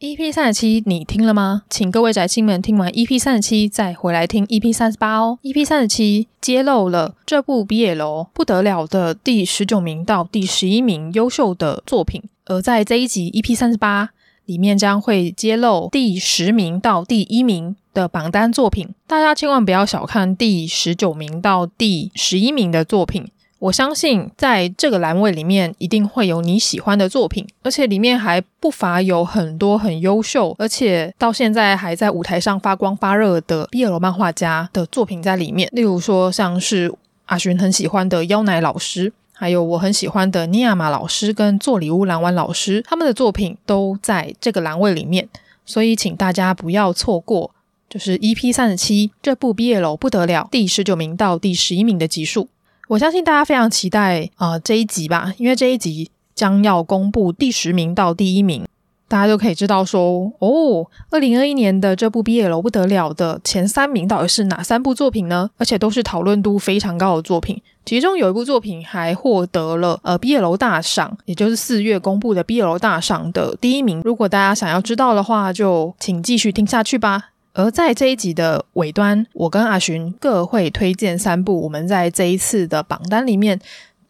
EP 三十七，你听了吗？请各位宅青们听完 EP 三十七，再回来听 EP 三十八哦。EP 三十七揭露了这部 BL 不得了的第十九名到第十一名优秀的作品，而在这一集 EP 三十八里面将会揭露第十名到第一名的榜单作品。大家千万不要小看第十九名到第十一名的作品。我相信在这个栏位里面一定会有你喜欢的作品，而且里面还不乏有很多很优秀，而且到现在还在舞台上发光发热的 BL 漫画家的作品在里面。例如说，像是阿寻很喜欢的妖奶老师，还有我很喜欢的尼亚玛老师跟做礼物蓝丸老师，他们的作品都在这个栏位里面，所以请大家不要错过，就是 EP 三十七这部 BL 不得了第十九名到第十一名的集数。我相信大家非常期待啊、呃、这一集吧，因为这一集将要公布第十名到第一名，大家就可以知道说哦，二零二一年的这部 BL 不得了的前三名到底是哪三部作品呢？而且都是讨论度非常高的作品，其中有一部作品还获得了呃 BL 大赏，也就是四月公布的 BL 大赏的第一名。如果大家想要知道的话，就请继续听下去吧。而在这一集的尾端，我跟阿寻各会推荐三部我们在这一次的榜单里面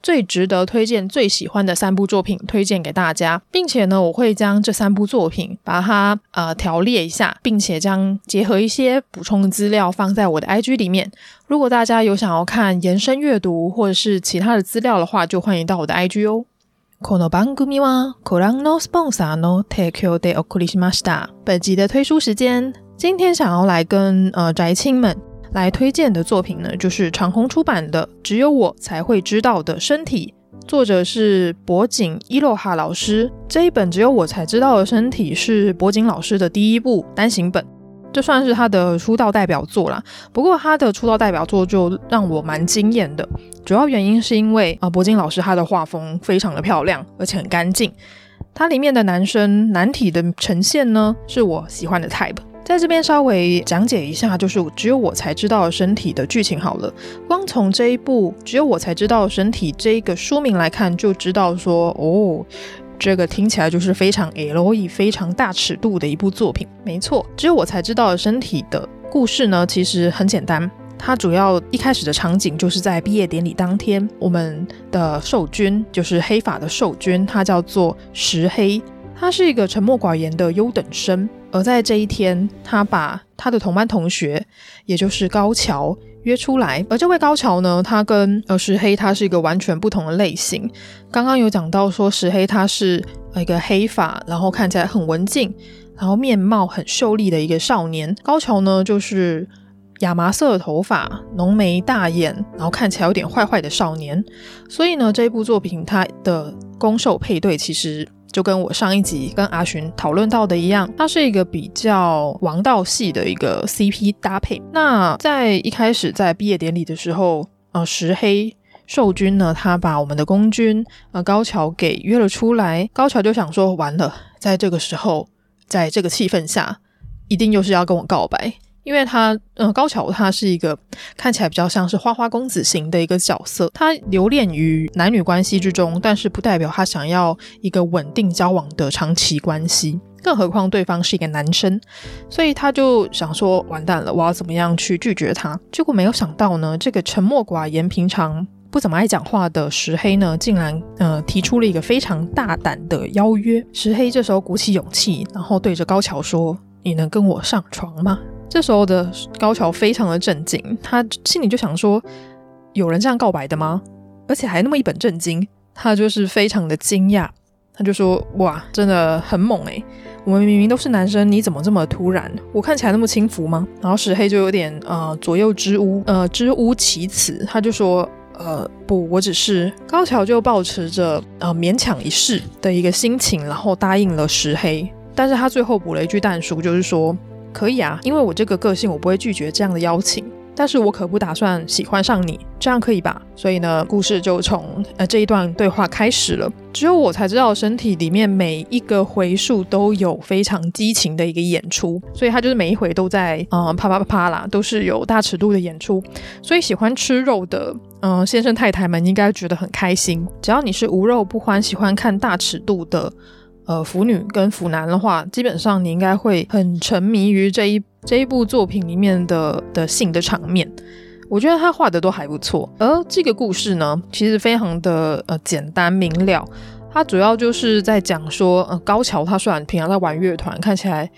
最值得推荐、最喜欢的三部作品推荐给大家，并且呢，我会将这三部作品把它呃条列一下，并且将结合一些补充资料放在我的 IG 里面。如果大家有想要看延伸阅读或者是其他的资料的话，就欢迎到我的 IG 哦。この番组はご覧のスポンサーの提供でお送りしました。本集的推书时间。 今天想要来跟呃宅青们来推荐的作品呢，就是长虹出版的《只有我才会知道的身体》，作者是柏景伊洛哈老师。这一本《只有我才知道的身体》是柏景老师的第一部单行本，这算是他的出道代表作啦。不过他的出道代表作就让我蛮惊艳的，主要原因是因为啊，柏景老师他的画风非常的漂亮，而且很干净。它里面的男生男体的呈现呢，是我喜欢的 type。在这边稍微讲解一下，就是只有我才知道身体的剧情好了。光从这一部《只有我才知道身体》这一个书名来看，就知道说，哦，这个听起来就是非常 LE、非常大尺度的一部作品。没错，《只有我才知道身体》的故事呢，其实很简单。它主要一开始的场景就是在毕业典礼当天，我们的受君就是黑发的受君，他叫做石黑，他是一个沉默寡言的优等生。而在这一天，他把他的同班同学，也就是高桥约出来。而这位高桥呢，他跟呃石黑他是一个完全不同的类型。刚刚有讲到说，石黑他是一个黑发，然后看起来很文静，然后面貌很秀丽的一个少年。高桥呢，就是亚麻色的头发，浓眉大眼，然后看起来有点坏坏的少年。所以呢，这部作品它的攻受配对其实。就跟我上一集跟阿寻讨论到的一样，它是一个比较王道系的一个 CP 搭配。那在一开始在毕业典礼的时候，呃，石黑受君呢，他把我们的公君呃高桥给约了出来。高桥就想说，完了，在这个时候，在这个气氛下，一定又是要跟我告白。因为他，呃，高桥他是一个看起来比较像是花花公子型的一个角色，他留恋于男女关系之中，但是不代表他想要一个稳定交往的长期关系，更何况对方是一个男生，所以他就想说，完蛋了，我要怎么样去拒绝他？结果没有想到呢，这个沉默寡言、平常不怎么爱讲话的石黑呢，竟然呃提出了一个非常大胆的邀约。石黑这时候鼓起勇气，然后对着高桥说：“你能跟我上床吗？”这时候的高桥非常的震惊，他心里就想说：“有人这样告白的吗？而且还那么一本正经。”他就是非常的惊讶，他就说：“哇，真的很猛诶！我们明明都是男生，你怎么这么突然？我看起来那么轻浮吗？”然后石黑就有点呃左右支吾，呃支吾其词，他就说：“呃不，我只是……”高桥就保持着呃勉强一试的一个心情，然后答应了石黑，但是他最后补了一句但书，就是说。可以啊，因为我这个个性，我不会拒绝这样的邀请。但是我可不打算喜欢上你，这样可以吧？所以呢，故事就从呃这一段对话开始了。只有我才知道，身体里面每一个回数都有非常激情的一个演出，所以他就是每一回都在嗯啪啪啪啪啦，都是有大尺度的演出。所以喜欢吃肉的嗯先生太太们应该觉得很开心。只要你是无肉不欢，喜欢看大尺度的。呃腐女跟腐男的话，基本上你应该会很沉迷于这一这一部作品里面的的性的场面。我觉得他画的都还不错，而这个故事呢，其实非常的呃简单明了。它主要就是在讲说，呃，高桥他虽然平常在玩乐团，看起来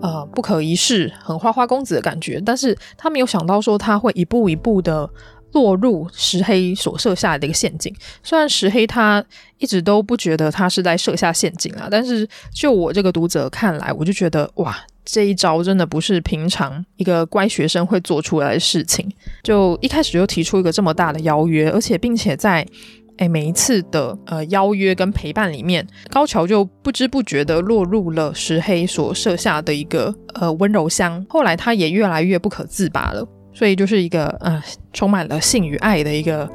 呃不可一世，很花花公子的感觉，但是他没有想到说他会一步一步的落入石黑所设下的一个陷阱。虽然石黑他一直都不觉得他是在设下陷阱啊，但是就我这个读者看来，我就觉得哇。这一招真的不是平常一个乖学生会做出来的事情。就一开始就提出一个这么大的邀约，而且并且在诶每一次的呃邀约跟陪伴里面，高桥就不知不觉的落入了石黑所设下的一个呃温柔乡。后来他也越来越不可自拔了，所以就是一个呃充满了性与爱的一个。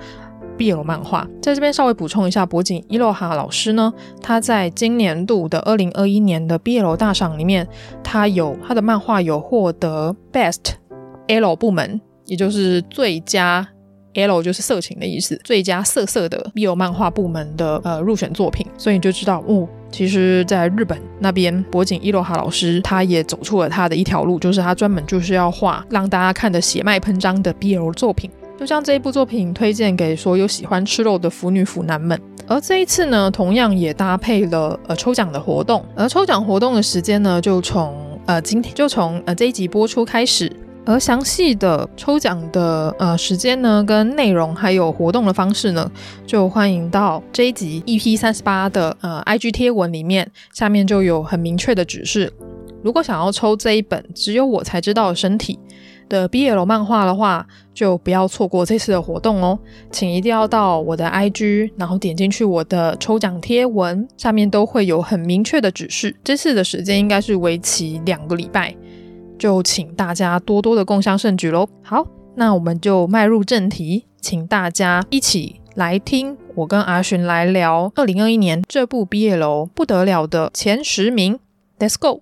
BL 漫画，在这边稍微补充一下，柏井伊洛哈老师呢，他在今年度的二零二一年的 BL 大赏里面，他有他的漫画有获得 Best L 部门，也就是最佳 L 就是色情的意思，最佳色色的 BL 漫画部门的呃入选作品，所以你就知道，哦，其实在日本那边，柏井一路哈老师他也走出了他的一条路，就是他专门就是要画让大家看得血脉喷张的 BL 作品。就像这一部作品推荐给所有喜欢吃肉的腐女腐男们，而这一次呢，同样也搭配了呃抽奖的活动，而抽奖活动的时间呢，就从呃今天就从呃这一集播出开始，而详细的抽奖的呃时间呢，跟内容还有活动的方式呢，就欢迎到这一集 EP 三十八的呃 IG 贴文里面，下面就有很明确的指示，如果想要抽这一本只有我才知道的身体的 BL 漫画的话，就不要错过这次的活动哦，请一定要到我的 IG，然后点进去我的抽奖贴文，下面都会有很明确的指示。这次的时间应该是为期两个礼拜，就请大家多多的共襄盛举喽。好，那我们就迈入正题，请大家一起来听我跟阿寻来聊二零二一年这部毕业楼不得了的前十名，Let's go。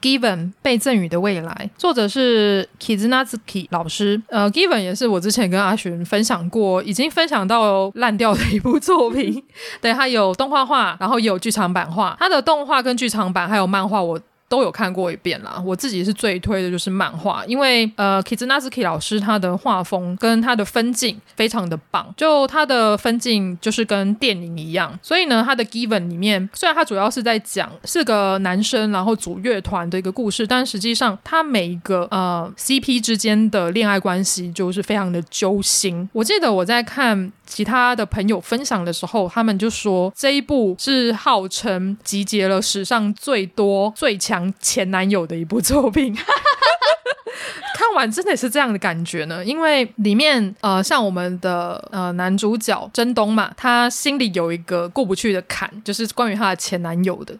Given 被赠予的未来，作者是 Kizunazuki 老师。呃，Given 也是我之前跟阿寻分享过，已经分享到烂掉的一部作品。对，它有动画化，然后也有剧场版化。它的动画跟剧场版还有漫画，我。都有看过一遍啦，我自己是最推的就是漫画，因为呃，Kizunazuki 老师他的画风跟他的分镜非常的棒，就他的分镜就是跟电影一样，所以呢，他的 Given 里面虽然他主要是在讲四个男生然后组乐团的一个故事，但实际上他每一个呃 CP 之间的恋爱关系就是非常的揪心。我记得我在看。其他的朋友分享的时候，他们就说这一部是号称集结了史上最多最强前男友的一部作品。看完真的是这样的感觉呢，因为里面呃，像我们的呃男主角真东嘛，他心里有一个过不去的坎，就是关于他的前男友的。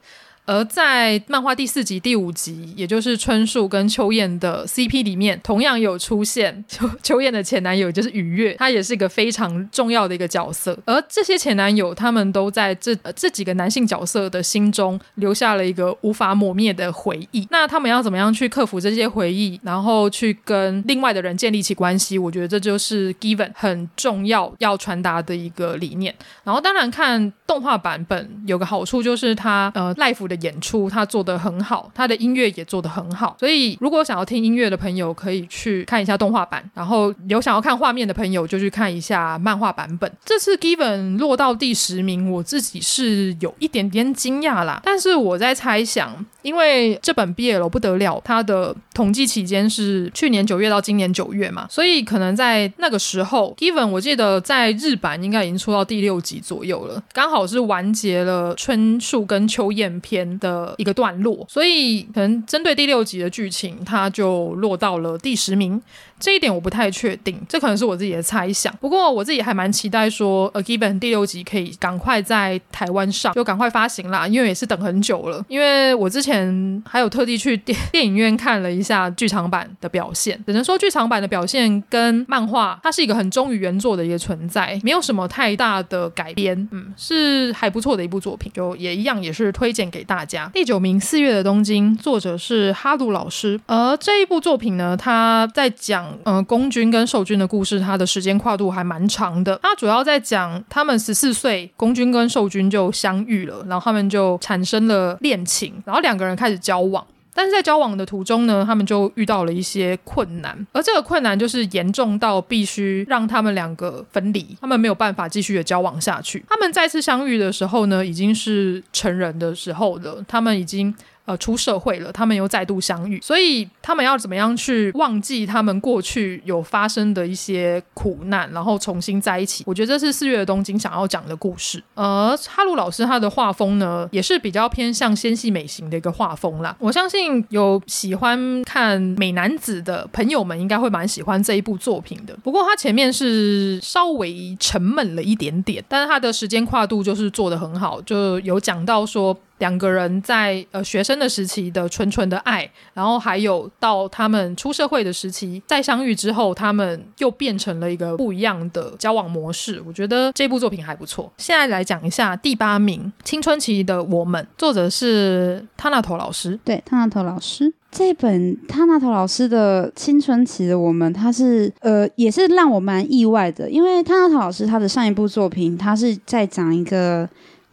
而在漫画第四集、第五集，也就是春树跟秋雁的 CP 里面，同样有出现 秋秋雁的前男友，就是雨月，他也是一个非常重要的一个角色。而这些前男友，他们都在这、呃、这几个男性角色的心中留下了一个无法抹灭的回忆。那他们要怎么样去克服这些回忆，然后去跟另外的人建立起关系？我觉得这就是 Given 很重要要传达的一个理念。然后当然看动画版本有个好处就是它呃 Life 的。演出他做的很好，他的音乐也做的很好，所以如果想要听音乐的朋友可以去看一下动画版，然后有想要看画面的朋友就去看一下漫画版本。这次 Given 落到第十名，我自己是有一点点惊讶啦，但是我在猜想，因为这本 BL 不得了，它的统计期间是去年九月到今年九月嘛，所以可能在那个时候，Given 我记得在日版应该已经出到第六集左右了，刚好是完结了春树跟秋雁篇。的一个段落，所以可能针对第六集的剧情，它就落到了第十名。这一点我不太确定，这可能是我自己的猜想。不过我自己还蛮期待说，呃，《Given》第六集可以赶快在台湾上，就赶快发行啦，因为也是等很久了。因为我之前还有特地去电 电影院看了一下剧场版的表现，只能说剧场版的表现跟漫画，它是一个很忠于原作的一个存在，没有什么太大的改编，嗯，是还不错的一部作品，就也一样也是推荐给大家。第九名，《四月的东京》，作者是哈鲁老师，而这一部作品呢，他在讲。嗯，宫军跟受军的故事，它的时间跨度还蛮长的。它主要在讲他们十四岁，宫军跟受军就相遇了，然后他们就产生了恋情，然后两个人开始交往。但是在交往的途中呢，他们就遇到了一些困难，而这个困难就是严重到必须让他们两个分离，他们没有办法继续的交往下去。他们再次相遇的时候呢，已经是成人的时候了，他们已经。呃，出社会了，他们又再度相遇，所以他们要怎么样去忘记他们过去有发生的一些苦难，然后重新在一起？我觉得这是四月的东京想要讲的故事。而哈鲁老师他的画风呢，也是比较偏向纤细美型的一个画风啦。我相信有喜欢看美男子的朋友们，应该会蛮喜欢这一部作品的。不过他前面是稍微沉闷了一点点，但是他的时间跨度就是做得很好，就有讲到说。两个人在呃学生的时期的纯纯的爱，然后还有到他们出社会的时期再相遇之后，他们又变成了一个不一样的交往模式。我觉得这部作品还不错。现在来讲一下第八名《青春期的我们》，作者是汤纳头老师。对，汤纳头老师这本汤纳头老师的《青春期的我们》，他是呃也是让我蛮意外的，因为汤纳头老师他的上一部作品，他是在讲一个。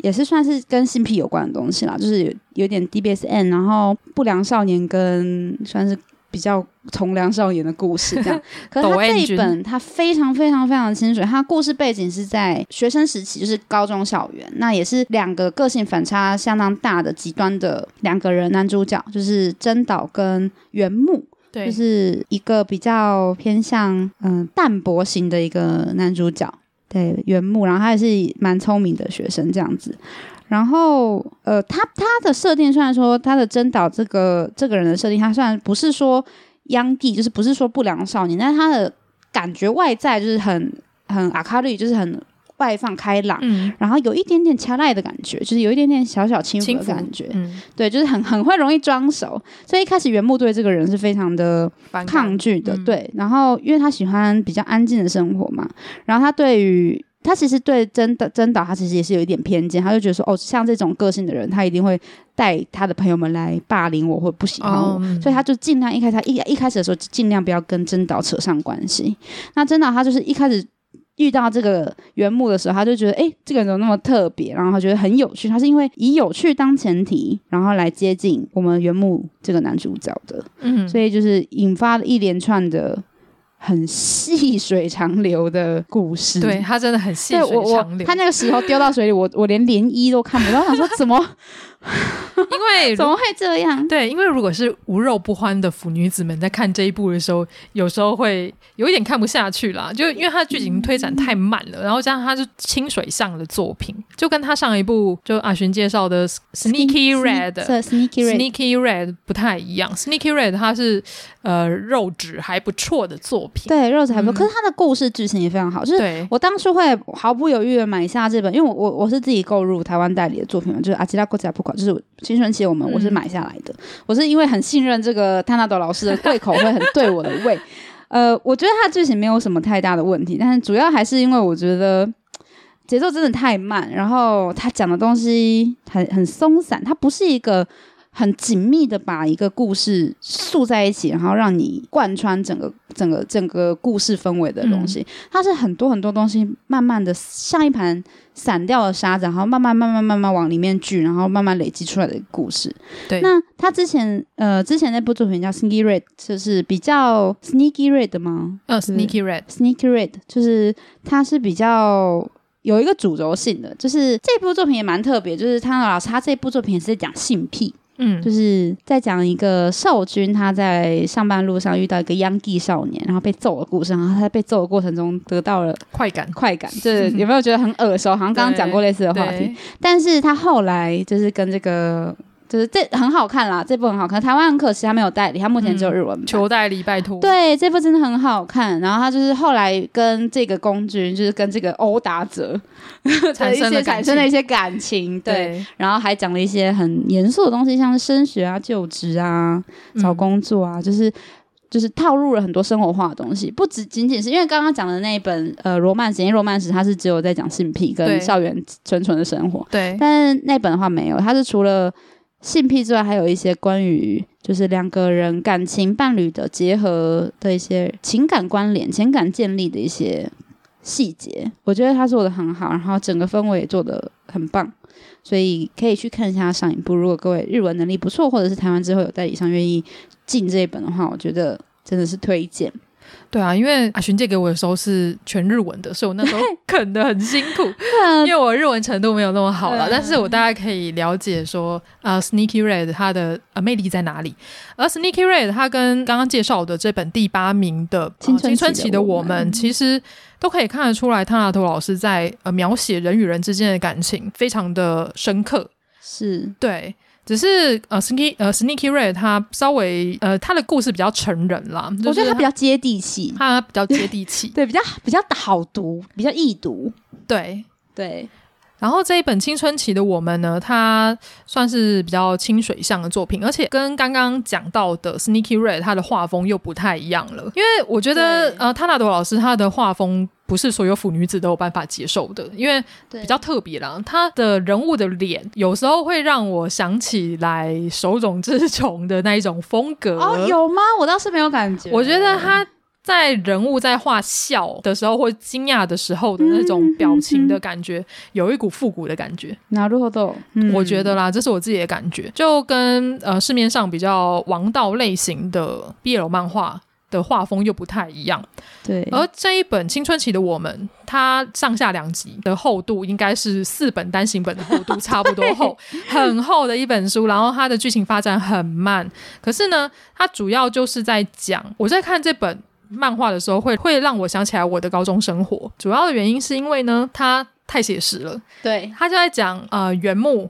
也是算是跟性癖有关的东西啦，就是有有点 DBSN，然后不良少年跟算是比较从良少年的故事这样。可是他这一本他非常非常非常的清楚，他故事背景是在学生时期，就是高中校园，那也是两个个性反差相当大的极端的两个人，男主角就是真岛跟原木，对，就是一个比较偏向嗯、呃、淡泊型的一个男主角。对，原木，然后他也是蛮聪明的学生这样子，然后呃，他他的设定虽然说他的真岛这个这个人的设定，他虽然不是说央帝，就是不是说不良少年，但他的感觉外在就是很很阿卡丽，就是很。外放开朗，嗯，然后有一点点掐赖的感觉，就是有一点点小小轻浮的感觉，嗯，对，就是很很会容易装熟，所以一开始原木对这个人是非常的抗拒的，嗯、对，然后因为他喜欢比较安静的生活嘛，然后他对于他其实对真的真岛他其实也是有一点偏见，他就觉得说哦，像这种个性的人，他一定会带他的朋友们来霸凌我或不喜欢我，哦、所以他就尽量一开始他一一开始的时候尽量不要跟真岛扯上关系，那真岛他就是一开始。遇到这个原木的时候，他就觉得，哎，这个人怎么那么特别？然后他觉得很有趣。他是因为以有趣当前提，然后来接近我们原木这个男主角的。嗯，所以就是引发了一连串的很细水长流的故事。对，他真的很细水长流。他那个石头丢到水里，我我连涟漪都看不到。我想说怎么？因为怎么会这样？对，因为如果是无肉不欢的腐女子们在看这一部的时候，有时候会有一点看不下去啦。就因为它的剧情推展太慢了，嗯、然后加上它是清水上的作品，就跟他上一部就阿寻介绍的 Sneaky Red、Sneaky Red、Sneaky Red 不太一样。Sneaky Red 它是呃肉质还不错的作品，对，肉质还不错。嗯、可是它的故事剧情也非常好，就是我当初会毫不犹豫的买下这本，因为我我我是自己购入台湾代理的作品嘛，就是阿吉拉国家不款，就是青春期我们我是买下来的，嗯、我是因为很信任这个泰纳斗老师的 胃口会很对我的胃，呃，我觉得他剧情没有什么太大的问题，但是主要还是因为我觉得节奏真的太慢，然后他讲的东西很很松散，他不是一个。很紧密的把一个故事塑在一起，然后让你贯穿整个整个整个故事氛围的东西，嗯、它是很多很多东西慢慢的像一盘散掉的沙子，然后慢慢慢慢慢慢往里面聚，然后慢慢累积出来的故事。对，那他之前呃之前那部作品叫《Sneaky Red》，就是比较 Sneaky Red 的吗？呃、oh，Sneaky Red，Sneaky Red，就是它是比较有一个主轴性的，就是这部作品也蛮特别，就是他老师他这部作品也是在讲性癖。嗯，就是在讲一个少军他在上班路上遇到一个央地少年，然后被揍的故事。然后他在被揍的过程中得到了快感，快感，就是有没有觉得很耳熟？好像刚刚讲过类似的话题。但是他后来就是跟这个就是这很好看啦，这部很好看。台湾很可惜，他没有代理，他目前只有日文版。求代理，拜托。对，这部真的很好看。然后他就是后来跟这个公军，就是跟这个殴打者 产生了产生了一些感情。对，对然后还讲了一些很严肃的东西，像是升学啊、就职啊、找工作啊，嗯、就是就是套入了很多生活化的东西。不只仅仅是因为刚刚讲的那一本呃罗曼史，因为罗曼史它是只有在讲性癖跟校园纯纯的生活。对，但是那本的话没有，它是除了。性癖之外，还有一些关于就是两个人感情伴侣的结合的一些情感关联、情感建立的一些细节，我觉得他做的很好，然后整个氛围也做的很棒，所以可以去看一下上一部。如果各位日文能力不错，或者是台湾之后有代理商愿意进这一本的话，我觉得真的是推荐。对啊，因为阿寻借给我的时候是全日文的，所以我那时候 啃得很辛苦，因为我日文程度没有那么好了。但是我大概可以了解说，呃，Sneaky Red 它的呃魅力在哪里？而 Sneaky Red 它跟刚刚介绍的这本第八名的青春期的我们，其实都可以看得出来，汤纳托老师在呃描写人与人之间的感情非常的深刻，是对。只是呃，Sneaky 呃，Sneaky Red 他稍微呃，他的故事比较成人啦，我觉得他比较接地气，他比较接地气，对，比较比较好读，比较易读，对。对。然后这一本青春期的我们呢，它算是比较清水向的作品，而且跟刚刚讲到的 Sneaky Red 它的画风又不太一样了。因为我觉得呃，塔纳朵老师他的画风不是所有腐女子都有办法接受的，因为比较特别啦。他的人物的脸有时候会让我想起来手冢治虫的那一种风格。哦，有吗？我倒是没有感觉。我觉得他。在人物在画笑的时候或惊讶的时候的那种表情的感觉，嗯、有一股复古的感觉。なるほど，我觉得啦，这是我自己的感觉，就跟呃市面上比较王道类型的 BL 漫画的画风又不太一样。对，而这一本青春期的我们，它上下两集的厚度应该是四本单行本的厚度差不多厚，很厚的一本书。然后它的剧情发展很慢，可是呢，它主要就是在讲我在看这本。 漫画的时候会会让我想起来我的高中生活，主要的原因是因为呢，它太写实了。对，他就在讲呃原木，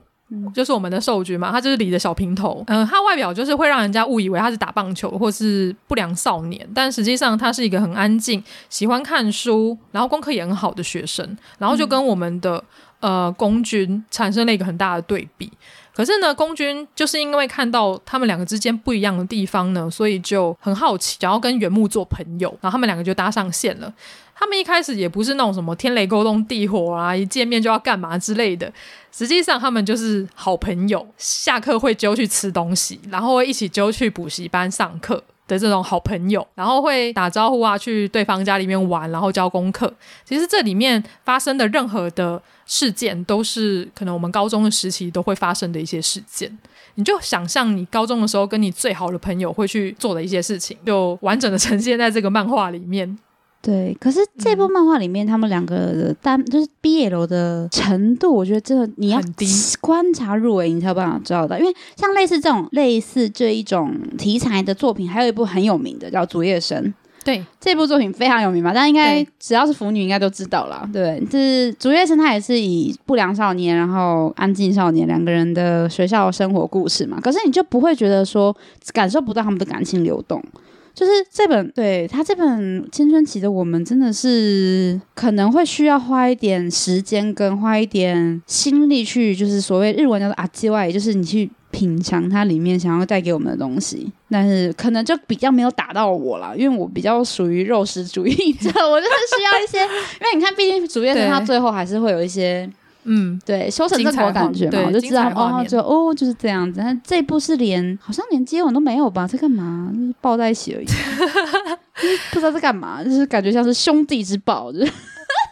就是我们的受君嘛，他就是理的小平头，嗯、呃，他外表就是会让人家误以为他是打棒球或是不良少年，但实际上他是一个很安静、喜欢看书，然后功课也很好的学生，然后就跟我们的、嗯、呃公军产生了一个很大的对比。可是呢，公军就是因为看到他们两个之间不一样的地方呢，所以就很好奇，想要跟原木做朋友，然后他们两个就搭上线了。他们一开始也不是那种什么天雷勾动地火啊，一见面就要干嘛之类的。实际上，他们就是好朋友，下课会揪去吃东西，然后会一起揪去补习班上课的这种好朋友，然后会打招呼啊，去对方家里面玩，然后教功课。其实这里面发生的任何的。事件都是可能我们高中的时期都会发生的一些事件，你就想象你高中的时候跟你最好的朋友会去做的一些事情，就完整的呈现在这个漫画里面。对，可是这部漫画里面他们两个的单就是 BL 的程度，我觉得真的你要观察入微，你才有办法知道的。因为像类似这种类似这一种题材的作品，还有一部很有名的叫《竹叶生》。对，这部作品非常有名嘛，但应该只要是腐女应该都知道了。对，就是竹叶生，他也是以不良少年，然后安静少年两个人的学校生活故事嘛。可是你就不会觉得说感受不到他们的感情流动。就是这本，对，他这本青春期的我们，真的是可能会需要花一点时间跟花一点心力去，就是所谓日文叫做阿基外，也就是你去。品尝它里面想要带给我们的东西，但是可能就比较没有打到我了，因为我比较属于肉食主义者，我就是需要一些，因为你看，毕竟竹叶生它最后还是会有一些，嗯，对，修成正果感觉嘛，我就知道哦，就哦就是这样子。但这部是连好像连接吻都没有吧？在干嘛？就是抱在一起而已，不知道在干嘛，就是感觉像是兄弟之抱，就是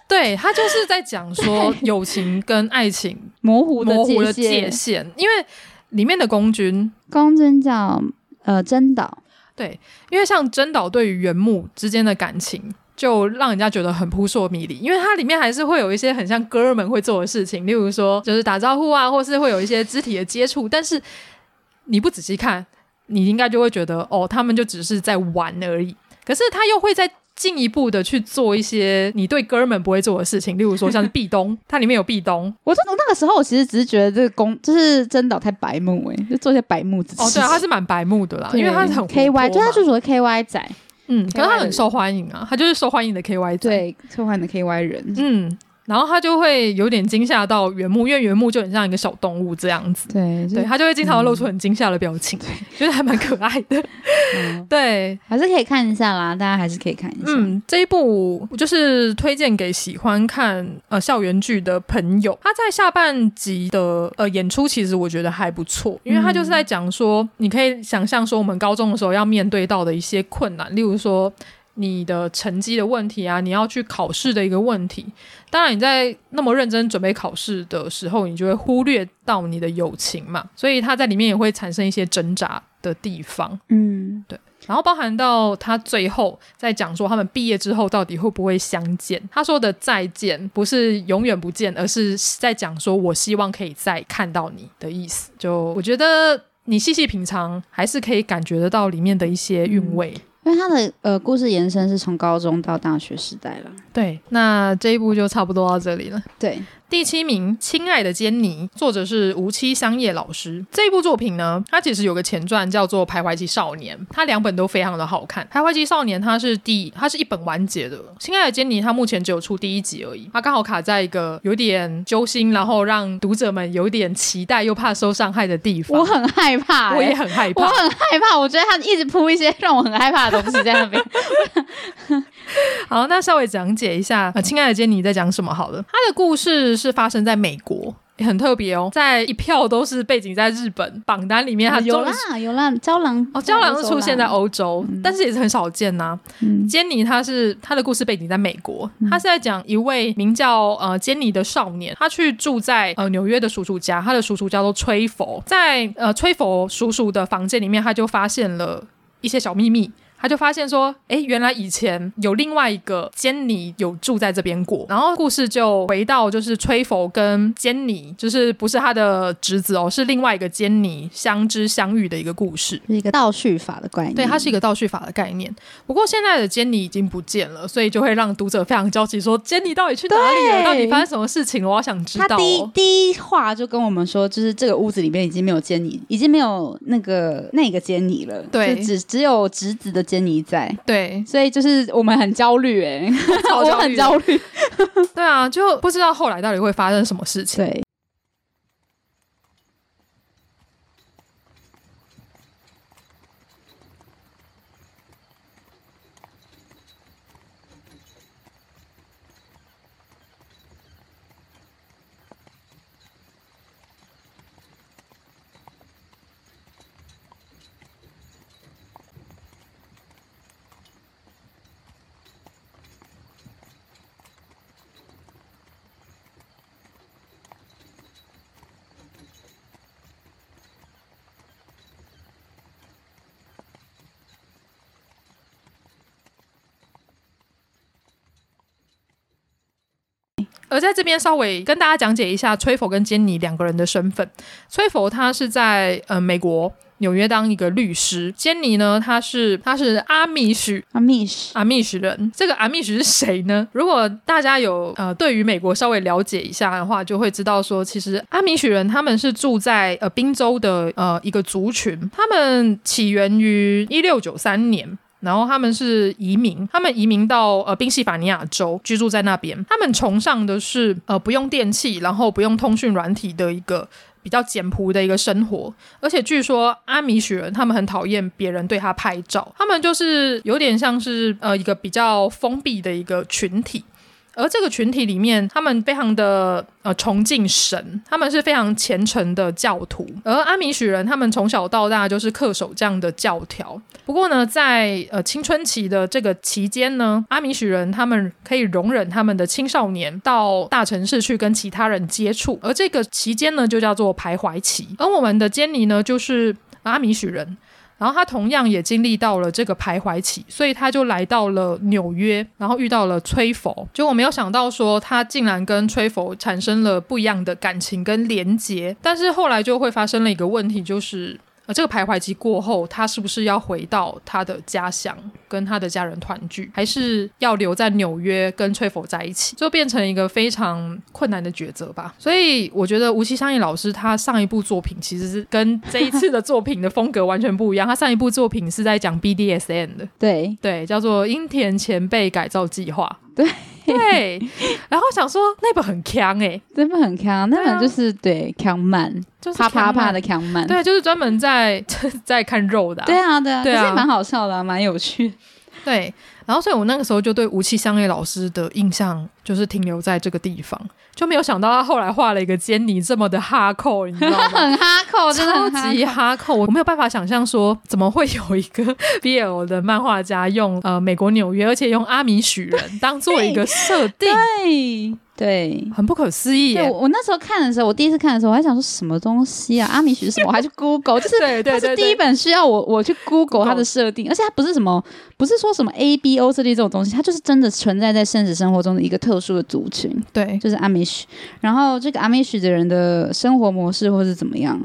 对他就是在讲说友情跟爱情模糊的模糊的界限，因为。里面的宫军，宫军叫呃真岛，对，因为像真岛对于原木之间的感情，就让人家觉得很扑朔迷离，因为它里面还是会有一些很像哥们会做的事情，例如说就是打招呼啊，或是会有一些肢体的接触，但是你不仔细看，你应该就会觉得哦，他们就只是在玩而已。可是他又会在进一步的去做一些你对哥们不会做的事情，例如说像是壁咚，它里面有壁咚。我从那个时候，我其实只是觉得这个公就是真岛太白目哎，就做一些白目子。哦，对啊，他是蛮白目的啦，因为他是很 K Y，就他就属于 K Y 仔，嗯，可是他很受欢迎啊，他就是受欢迎的 K Y 仔，对，受欢迎的 K Y 人，嗯。然后他就会有点惊吓到原木，因为原木就很像一个小动物这样子。对，对，他就会经常露出很惊吓的表情，嗯、觉得还蛮可爱的。嗯、对，还是可以看一下啦，大家还是可以看一下。嗯，这一部就是推荐给喜欢看呃校园剧的朋友。他在下半集的呃演出，其实我觉得还不错，因为他就是在讲说，嗯、你可以想象说我们高中的时候要面对到的一些困难，例如说。你的成绩的问题啊，你要去考试的一个问题。当然，你在那么认真准备考试的时候，你就会忽略到你的友情嘛。所以他在里面也会产生一些挣扎的地方。嗯，对。然后包含到他最后在讲说，他们毕业之后到底会不会相见？他说的再见不是永远不见，而是在讲说我希望可以再看到你的意思。就我觉得你细细品尝，还是可以感觉得到里面的一些韵味。嗯因为他的呃故事延伸是从高中到大学时代了。对，那这一部就差不多到这里了。对。第七名，亲爱的坚尼，作者是无期香叶老师。这部作品呢，它其实有个前传叫做《徘徊期少年》，它两本都非常的好看。《徘徊期少年》它是第，它是一本完结的。亲爱的坚尼，它目前只有出第一集而已。它刚好卡在一个有点揪心，然后让读者们有点期待又怕受伤害的地方。我很害怕、欸，我也很害怕，我很害怕。我觉得他一直铺一些让我很害怕的东西在那边。好，那稍微讲解一下，呃，亲爱的杰尼在讲什么好了。他的故事是发生在美国。也很特别哦，在一票都是背景在日本榜单里面，它有啦有啦，胶囊哦，胶囊是出现在欧洲，嗯、但是也是很少见呐、啊。嗯、坚尼他是他的故事背景在美国，嗯、他是在讲一位名叫呃坚尼的少年，他去住在呃纽约的叔叔家，他的叔叔叫做吹佛，在呃吹佛叔叔的房间里面，他就发现了一些小秘密。他就发现说，哎，原来以前有另外一个坚尼有住在这边过。然后故事就回到就是吹佛跟坚尼，就是不是他的侄子哦，是另外一个坚尼相知相遇的一个故事，是一个倒叙法的概念。对，它是一个倒叙法的概念。不过现在的坚尼已经不见了，所以就会让读者非常焦急，说坚尼到底去哪里了？到底发生什么事情了？我好想知道、哦。他第一第一话就跟我们说，就是这个屋子里面已经没有坚尼，已经没有那个那个坚尼了，对，只只有侄子的。坚尼在。对，所以就是我们很焦虑哎，我很焦虑，对啊，就不知道后来到底会发生什么事情。对。而在这边稍微跟大家讲解一下崔佛跟坚尼两个人的身份。崔佛他是在呃美国纽约当一个律师，坚尼呢他是他是阿米什阿米什阿米什人。这个阿米什是谁呢？如果大家有呃对于美国稍微了解一下的话，就会知道说，其实阿米什人他们是住在呃宾州的呃一个族群，他们起源于一六九三年。然后他们是移民，他们移民到呃宾夕法尼亚州居住在那边。他们崇尚的是呃不用电器，然后不用通讯软体的一个比较简朴的一个生活。而且据说阿米雪人他们很讨厌别人对他拍照，他们就是有点像是呃一个比较封闭的一个群体。而这个群体里面，他们非常的呃崇敬神，他们是非常虔诚的教徒。而阿米许人，他们从小到大就是恪守这样的教条。不过呢，在呃青春期的这个期间呢，阿米许人他们可以容忍他们的青少年到大城市去跟其他人接触，而这个期间呢，就叫做徘徊期。而我们的坚尼呢，就是阿米许人。然后他同样也经历到了这个徘徊期，所以他就来到了纽约，然后遇到了崔佛。结果没有想到说，他竟然跟崔佛产生了不一样的感情跟连结。但是后来就会发生了一个问题，就是呃，这个徘徊期过后，他是不是要回到他的家乡跟他的家人团聚，还是要留在纽约跟崔佛在一起，就变成一个非常困难的抉择吧。所以我觉得吴七香叶老师他上一部作品其实是跟这一次的作品的风格完全不一样。他上一部作品是在讲 BDSN 的，对对，叫做《英田前辈改造计划》。对对，然后想说那本很强哎，那本很强，那本就是对强漫，就是啪啪啪的强漫，对，就是专门在 在看肉的、啊，对啊，对啊，对啊，蛮好笑的、啊，蛮有趣，对。然后，所以我那个时候就对吴奇香叶老师的印象就是停留在这个地方，就没有想到他后来画了一个坚尼这么的哈扣，你知道吗？很哈扣，超级哈扣，我没有办法想象说怎么会有一个 BL 的漫画家用呃美国纽约，而且用阿米许人当做一个设定。对。对，很不可思议。对，我那时候看的时候，我第一次看的时候，我还想说什么东西啊？阿米许是什么？我还去 Google，就是它是第一本需要我我去 Google 它的设定，而且它不是什么，不是说什么 A B O 设定这种东西，它就是真的存在在现实生活中的一个特殊的族群。对，就是阿米许。然后这个阿米许的人的生活模式或是怎么样，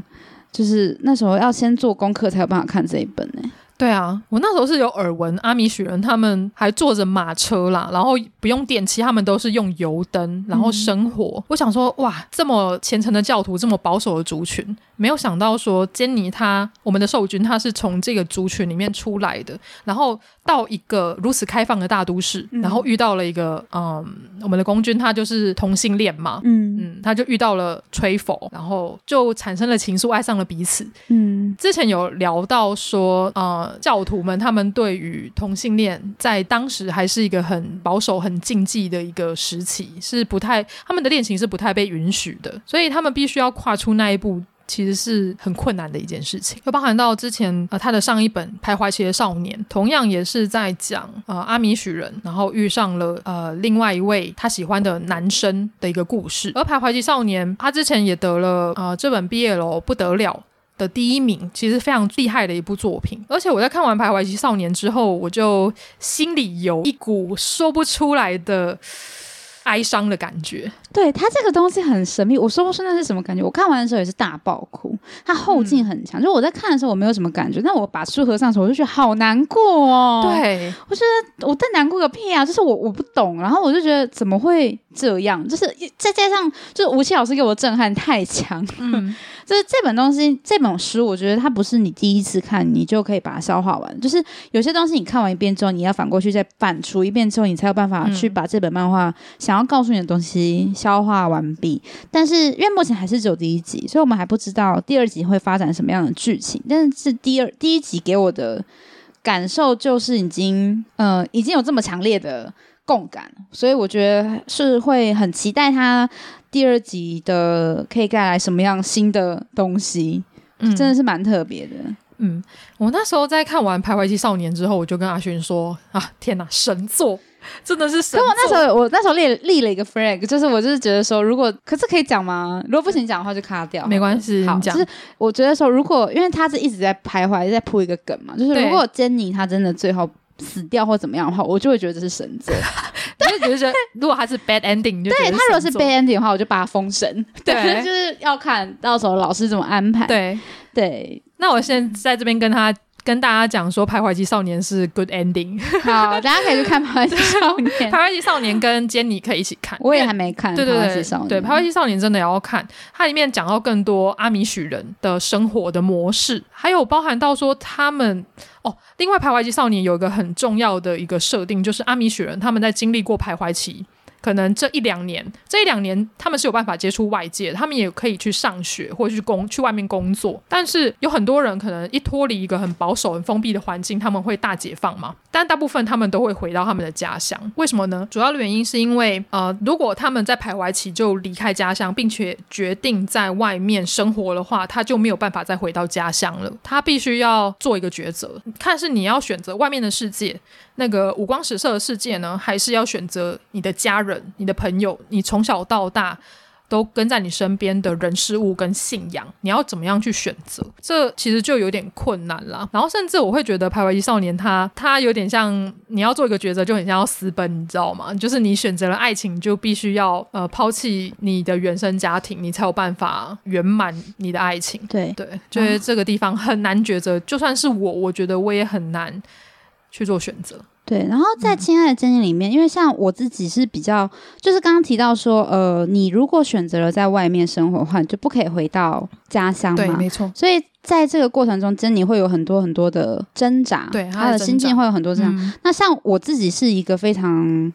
就是那时候要先做功课才有办法看这一本呢、欸。对啊，我那时候是有耳闻，阿米许人他们还坐着马车啦，然后不用电器，他们都是用油灯，然后生火。嗯、我想说，哇，这么虔诚的教徒，这么保守的族群，没有想到说，坚尼他我们的受君他是从这个族群里面出来的，然后到一个如此开放的大都市，然后遇到了一个嗯，我们的公君他就是同性恋嘛，嗯嗯，他就遇到了吹佛，然后就产生了情愫，爱上了彼此。嗯，之前有聊到说，呃。教徒们，他们对于同性恋在当时还是一个很保守、很禁忌的一个时期，是不太他们的恋情是不太被允许的，所以他们必须要跨出那一步，其实是很困难的一件事情。就包含到之前呃他的上一本《徘徊期的少年》，同样也是在讲呃阿米许人，然后遇上了呃另外一位他喜欢的男生的一个故事。而《徘徊期少年》他之前也得了呃这本 BL 不得了的第一名，其实非常厉害的一部作品。而且我在看完《徘徊期少年》之后，我就心里有一股说不出来的哀伤的感觉。对，他这个东西很神秘，我说不出那是什么感觉。我看完的时候也是大爆哭，他后劲很强。嗯、就我在看的时候，我没有什么感觉，但我把书合上的时候，我就觉得好难过哦。对，我觉得我在难过个屁啊！就是我我不懂，然后我就觉得怎么会这样？就是再加上，就是吴奇老师给我的震撼太强。嗯，就是这本东西，这本书，我觉得它不是你第一次看你就可以把它消化完。就是有些东西你看完一遍之后，你要反过去再反刍一遍之后，你才有办法去把这本漫画想要告诉你的东西消化完毕，但是因为目前还是只有第一集，所以我们还不知道第二集会发展什么样的剧情。但是第二第一集给我的感受就是已经，呃，已经有这么强烈的共感，所以我觉得是会很期待他第二集的可以带来什么样新的东西。嗯，真的是蛮特别的。嗯，我那时候在看完《徘徊期少年》之后，我就跟阿勋说：“啊，天哪，神作！”真的是神。可我那时候，我那时候立立了一个 flag，就是我就是觉得说，如果可是可以讲吗？如果不行讲的话，就卡掉。没关系，好，就是我觉得说，如果因为他是一直在徘徊，在铺一个梗嘛，就是如果坚尼他真的最后死掉或怎么样的话，我就会觉得这是神作。对，就是如果他是 bad ending，就对他如果是 bad ending 的话，我就把他封神。对，就是要看到时候老师怎么安排。对对，那我现在在这边跟他。跟大家讲说，《徘徊期少年》是 good ending。好，大家可以去看《徘徊期少年》。《徘徊期少年》跟坚尼可以一起看，我也还没看。对对对，对，《徘徊期少年》真的要看，它里面讲到更多阿米许人的生活的模式，还有包含到说他们哦。另外，《徘徊期少年》有一个很重要的一个设定，就是阿米许人他们在经历过徘徊期。可能这一两年，这一两年他们是有办法接触外界，他们也可以去上学或者去工去外面工作。但是有很多人可能一脱离一个很保守、很封闭的环境，他们会大解放嘛？但大部分他们都会回到他们的家乡。为什么呢？主要的原因是因为，呃，如果他们在徘徊期就离开家乡，并且决定在外面生活的话，他就没有办法再回到家乡了。他必须要做一个抉择，看是你要选择外面的世界。那个五光十色的世界呢，还是要选择你的家人、你的朋友，你从小到大都跟在你身边的人事物跟信仰，你要怎么样去选择？这其实就有点困难啦。然后甚至我会觉得《排湾姬少年》他他有点像你要做一个抉择，就很像要私奔，你知道吗？就是你选择了爱情，就必须要呃抛弃你的原生家庭，你才有办法圆满你的爱情。对对，就是这个地方很难抉择。就算是我，我觉得我也很难去做选择。对，然后在《亲爱的珍妮》里面，嗯，因为像我自己是比较，就是刚刚提到说，呃，你如果选择了在外面生活的话，你就不可以回到家乡嘛。对，没错。所以在这个过程中，珍妮会有很多很多的挣扎，对，他的心境会有很多挣扎。嗯，那像我自己是一个非常。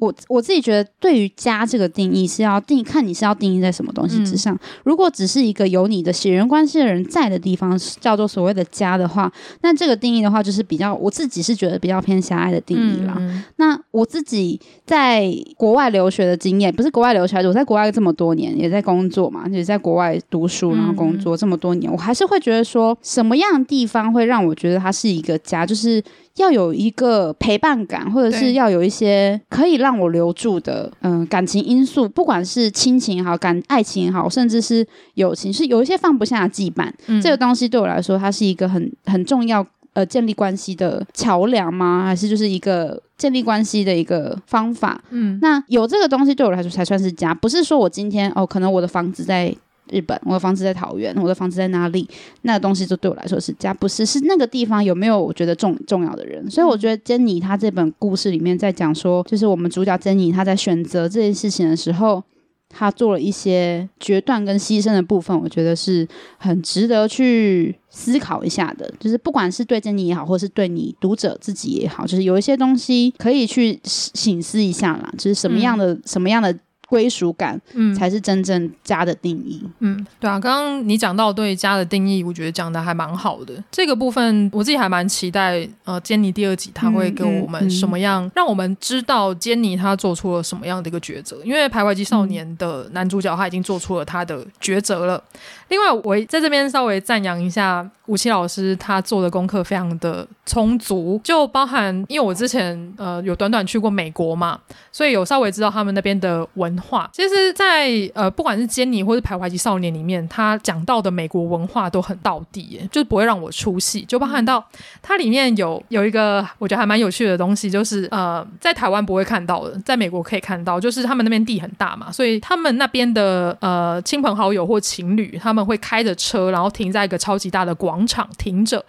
我我自己觉得，对于家这个定义是要定看你是要定义在什么东西之上。嗯、如果只是一个有你的血缘关系的人在的地方，叫做所谓的家的话，那这个定义的话，就是比较我自己是觉得比较偏狭隘的定义啦。嗯、那我自己在国外留学的经验，不是国外留学，我在国外这么多年，也在工作嘛，也在国外读书，然后工作这么多年，嗯、我还是会觉得说，什么样的地方会让我觉得它是一个家，就是。要有一个陪伴感，或者是要有一些可以让我留住的，嗯、呃，感情因素，不管是亲情也好，感爱情也好，甚至是友情，是有一些放不下的羁绊。嗯、这个东西对我来说，它是一个很很重要，呃，建立关系的桥梁吗？还是就是一个建立关系的一个方法？嗯，那有这个东西对我来说才算是家，不是说我今天哦，可能我的房子在。日本，我的房子在桃园，我的房子在哪里？那个东西就对我来说是家，不是是那个地方有没有我觉得重重要的人？所以我觉得珍妮她这本故事里面在讲说，就是我们主角珍妮她在选择这件事情的时候，她做了一些决断跟牺牲的部分，我觉得是很值得去思考一下的。就是不管是对珍妮也好，或是对你读者自己也好，就是有一些东西可以去醒思一下啦。就是什么样的、什么样的。归属感，嗯，才是真正家的定义。嗯，对啊，刚刚你讲到对家的定义，我觉得讲的还蛮好的。这个部分我自己还蛮期待，呃，坚尼第二集他会给我们什么样，嗯嗯嗯、让我们知道坚尼他做出了什么样的一个抉择。因为《排湾姬少年》的男主角他已经做出了他的抉择了。另外，我在这边稍微赞扬一下吴奇老师，他做的功课非常的充足，就包含因为我之前呃有短短去过美国嘛，所以有稍微知道他们那边的文化。其实在，呃不管是坚尼或是排湾姬少年里面，他讲到的美国文化都很道地耶，就是不会让我出戏。就包含到它里面有有一个我觉得还蛮有趣的东西，就是呃在台湾不会看到的，在美国可以看到，就是他们那边地很大嘛，所以他们那边的呃亲朋好友或情侣他们。会开着车，然后停在一个超级大的广场停着。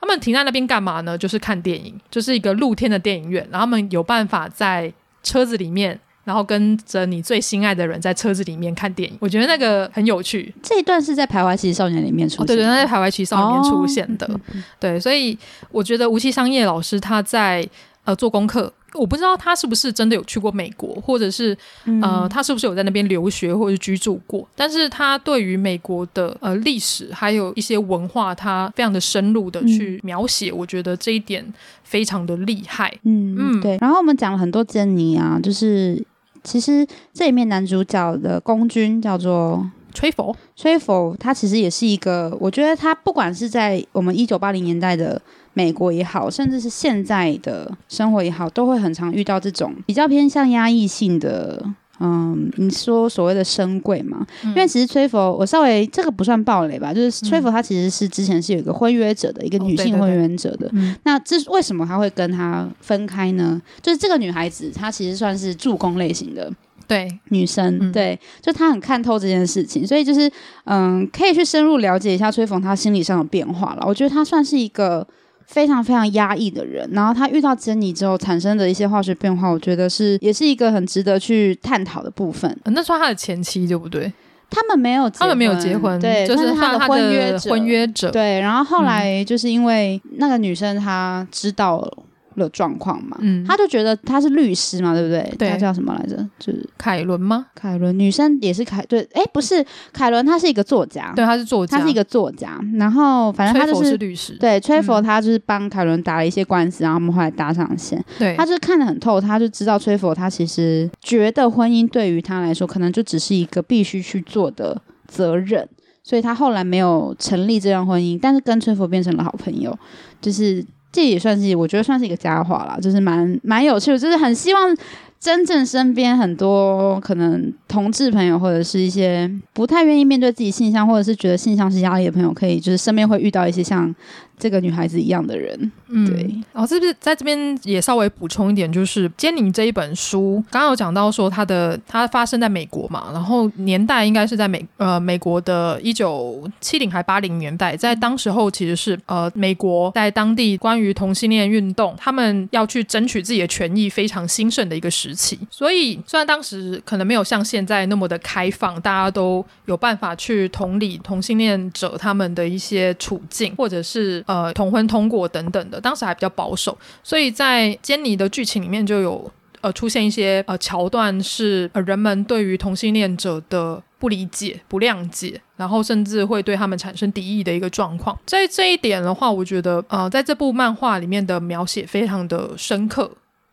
他们停在那边干嘛呢？就是看电影，就是一个露天的电影院。然后他们有办法在车子里面，然后跟着你最心爱的人在车子里面看电影。我觉得那个很有趣。这一段是在《徘徊期少年》里面出现的。哦，对对，那在《徘徊期少年》里面出现的。哦，对，所以我觉得吴奇商业老师他在呃做功课。我不知道他是不是真的有去过美国，或者是呃，他是不是有在那边留学或者居住过？但是他对于美国的呃历史还有一些文化，他非常的深入的去描写，嗯、我觉得这一点非常的厉害。嗯嗯，对。然后我们讲了很多珍妮啊，就是其实这里面男主角的公君叫做吹佛，吹佛他其实也是一个，我觉得他不管是在我们一九八零年代的。美国也好，甚至是现在的生活也好，都会很常遇到这种比较偏向压抑性的，嗯，你说所谓的深贵嘛？嗯、因为其实崔佛，我稍微这个不算暴雷吧，就是崔佛他其实是之前是有一个婚约者的、嗯、一个女性婚约者的。哦、对对对，那这为什么他会跟他分开呢？就是这个女孩子她其实算是助攻类型的对女生，嗯、对，就她很看透这件事情，所以就是嗯，可以去深入了解一下崔佛她心理上的变化了。我觉得她算是一个。非常非常压抑的人，然后他遇到珍妮之后产生的一些化学变化，我觉得是也是一个很值得去探讨的部分。嗯、那算他的前妻对不对？他们没有，他们没有结婚，对，就是他的婚约者，婚约者。对，然后后来就是因为那个女生她知道了。的状况嘛，嗯，他就觉得他是律师嘛，对不对？对，他叫什么来着？就是凯伦吗？凯伦，女生也是凯，对，哎，不是凯伦，他是一个作家，对，他是作家，他是一个作家。然后反正他就是，是律师，对，崔佛他就是帮凯伦打了一些官司，然后我们后来搭上线。对，他就是看得很透，他就知道崔佛他其实觉得婚姻对于他来说，可能就只是一个必须去做的责任，所以他后来没有成立这段婚姻，但是跟崔佛变成了好朋友，就是。这也算是我觉得算是一个佳话啦，就是蛮蛮有趣的，就是很希望真正身边很多可能同志朋友，或者是一些不太愿意面对自己性向，或者是觉得性向是压力的朋友，可以就是身边会遇到一些像这个女孩子一样的人。嗯，对。然后是不是在这边也稍微补充一点，就是《奸宁》这一本书，刚刚有讲到说它的它发生在美国嘛，然后年代应该是在美呃美国的一九七零还八零年代，在当时候其实是呃美国在当地关于同性恋运动，他们要去争取自己的权益非常兴盛的一个时期。所以，虽然当时可能没有像现在那么的开放，大家都有办法去同理同性恋者他们的一些处境，或者是呃同婚通过等等的，当时还比较保守。所以在坚尼的剧情里面就有呃出现一些呃桥段，是人们对于同性恋者的不理解、不谅解，然后甚至会对他们产生敌意的一个状况。在这一点的话，我觉得呃在这部漫画里面的描写非常的深刻。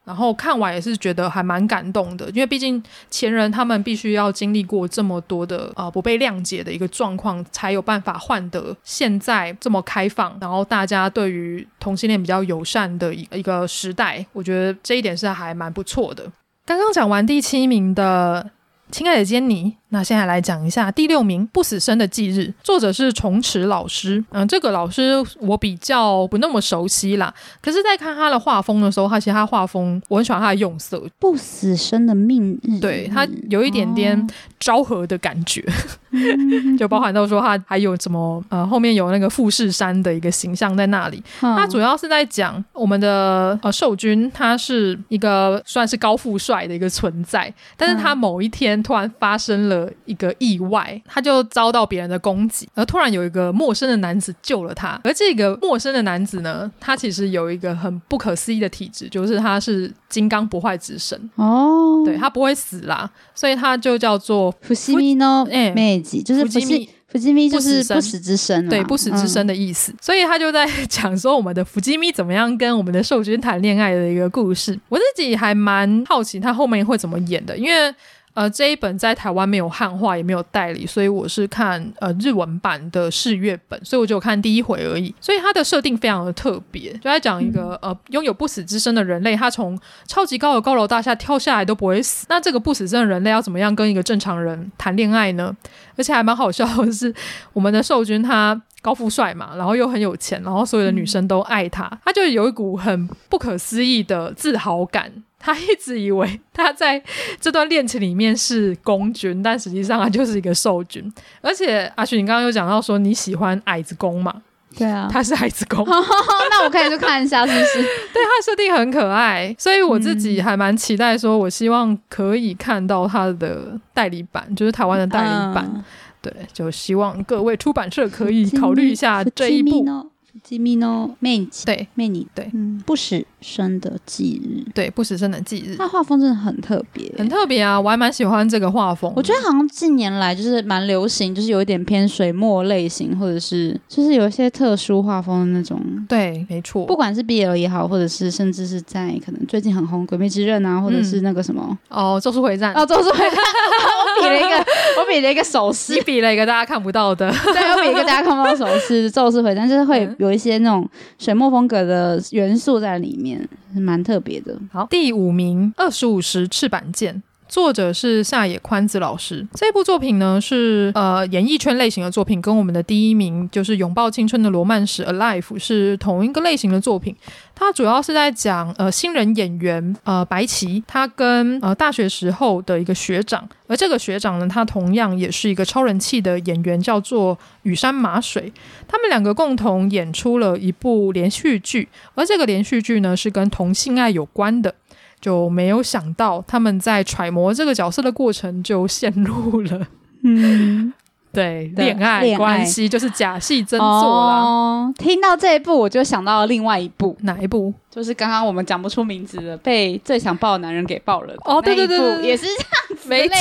然后看完也是觉得还蛮感动的，因为毕竟前人他们必须要经历过这么多的呃不被谅解的一个状况，才有办法换得现在这么开放，然后大家对于同性恋比较友善的一一个时代。我觉得这一点是还蛮不错的。刚刚讲完第七名的。亲爱的杰尼，那现在来讲一下第六名《不死生的忌日》，作者是虫池老师。嗯，这个老师我比较不那么熟悉啦。可是，在看他的画风的时候，他其实他画风我很喜欢他的用色，《不死生的命日》对他有一点点昭和的感觉，哦、就包含到说他还有什么呃后面有那个富士山的一个形象在那里。他、嗯、主要是在讲我们的呃受君，他是一个算是高富帅的一个存在，但是他某一天。突然发生了一个意外，他就遭到别人的攻击，而突然有一个陌生的男子救了他。而这个陌生的男子呢，他其实有一个很不可思议的体质，就是他是金刚不坏之身哦，对，他不会死啦，所以他就叫做伏羲米诺哎妹子，就是伏羲伏羲米就是不死之身，对，不死之身的意思。嗯、所以他就在讲说我们的伏羲米怎么样跟我们的受君谈恋爱的一个故事。我自己还蛮好奇他后面会怎么演的，因为。呃，这一本在台湾没有汉化，也没有代理，所以我是看呃日文版的试阅本，所以我就看第一回而已。所以它的设定非常的特别，就在讲一个、嗯、呃拥有不死之身的人类，他从超级高的高楼大厦跳下来都不会死。那这个不死之身的人类要怎么样跟一个正常人谈恋爱呢？而且还蛮好笑的是，我们的受君他高富帅嘛，然后又很有钱，然后所有的女生都爱他，他就有一股很不可思议的自豪感。他一直以为他在这段恋情里面是公君，但实际上他就是一个受君。而且阿雪，你刚刚有讲到说你喜欢矮子宫嘛？对啊，他是矮子宫。那我可以去看一下，是不是？对，他设定很可爱，所以我自己还蛮期待，说我希望可以看到他的代理版，就是台湾的代理版。嗯、对，就希望各位出版社可以考虑一下这一部。吉米诺妹子，对妹你对，嗯，不死生的忌日，对，不死生的忌日，那画风真的很特别，很特别啊！我还蛮喜欢这个画风。我觉得好像近年来就是蛮流行，就是有一点偏水墨类型，或者是就是有一些特殊画风的那种。对，没错。不管是 BL 也好，或者是甚至是在可能最近很红《鬼灭之刃》啊，或者是那个什么、嗯、哦，《咒术回战》哦，《咒术回战》我比了一个，我比了一个手势，你比了一个大家看不到的，对，我比一个大家看不到的手势，《咒术回战》就是会有一些那种。水墨风格的元素在里面，蛮特别的。好，第五名，《二十五时赤坂剑》，作者是下野宽子老师。这部作品呢是呃演艺圈类型的作品，跟我们的第一名就是《拥抱青春的罗曼史》Alive 是同一个类型的作品。它主要是在讲呃新人演员呃白棋，他跟呃大学时候的一个学长，而这个学长呢，他同样也是一个超人气的演员，叫做羽山麻水。他们两个共同演出了一部连续剧，而这个连续剧呢是跟同性爱有关的。就没有想到他们在揣摩这个角色的过程就陷入了嗯。对，恋爱关系就是假戏真做啦。哦，听到这一部，我就想到了另外一部，哪一部？就是刚刚我们讲不出名字的，被最想抱的男人给抱了。哦，对对对，也是这样子，没错。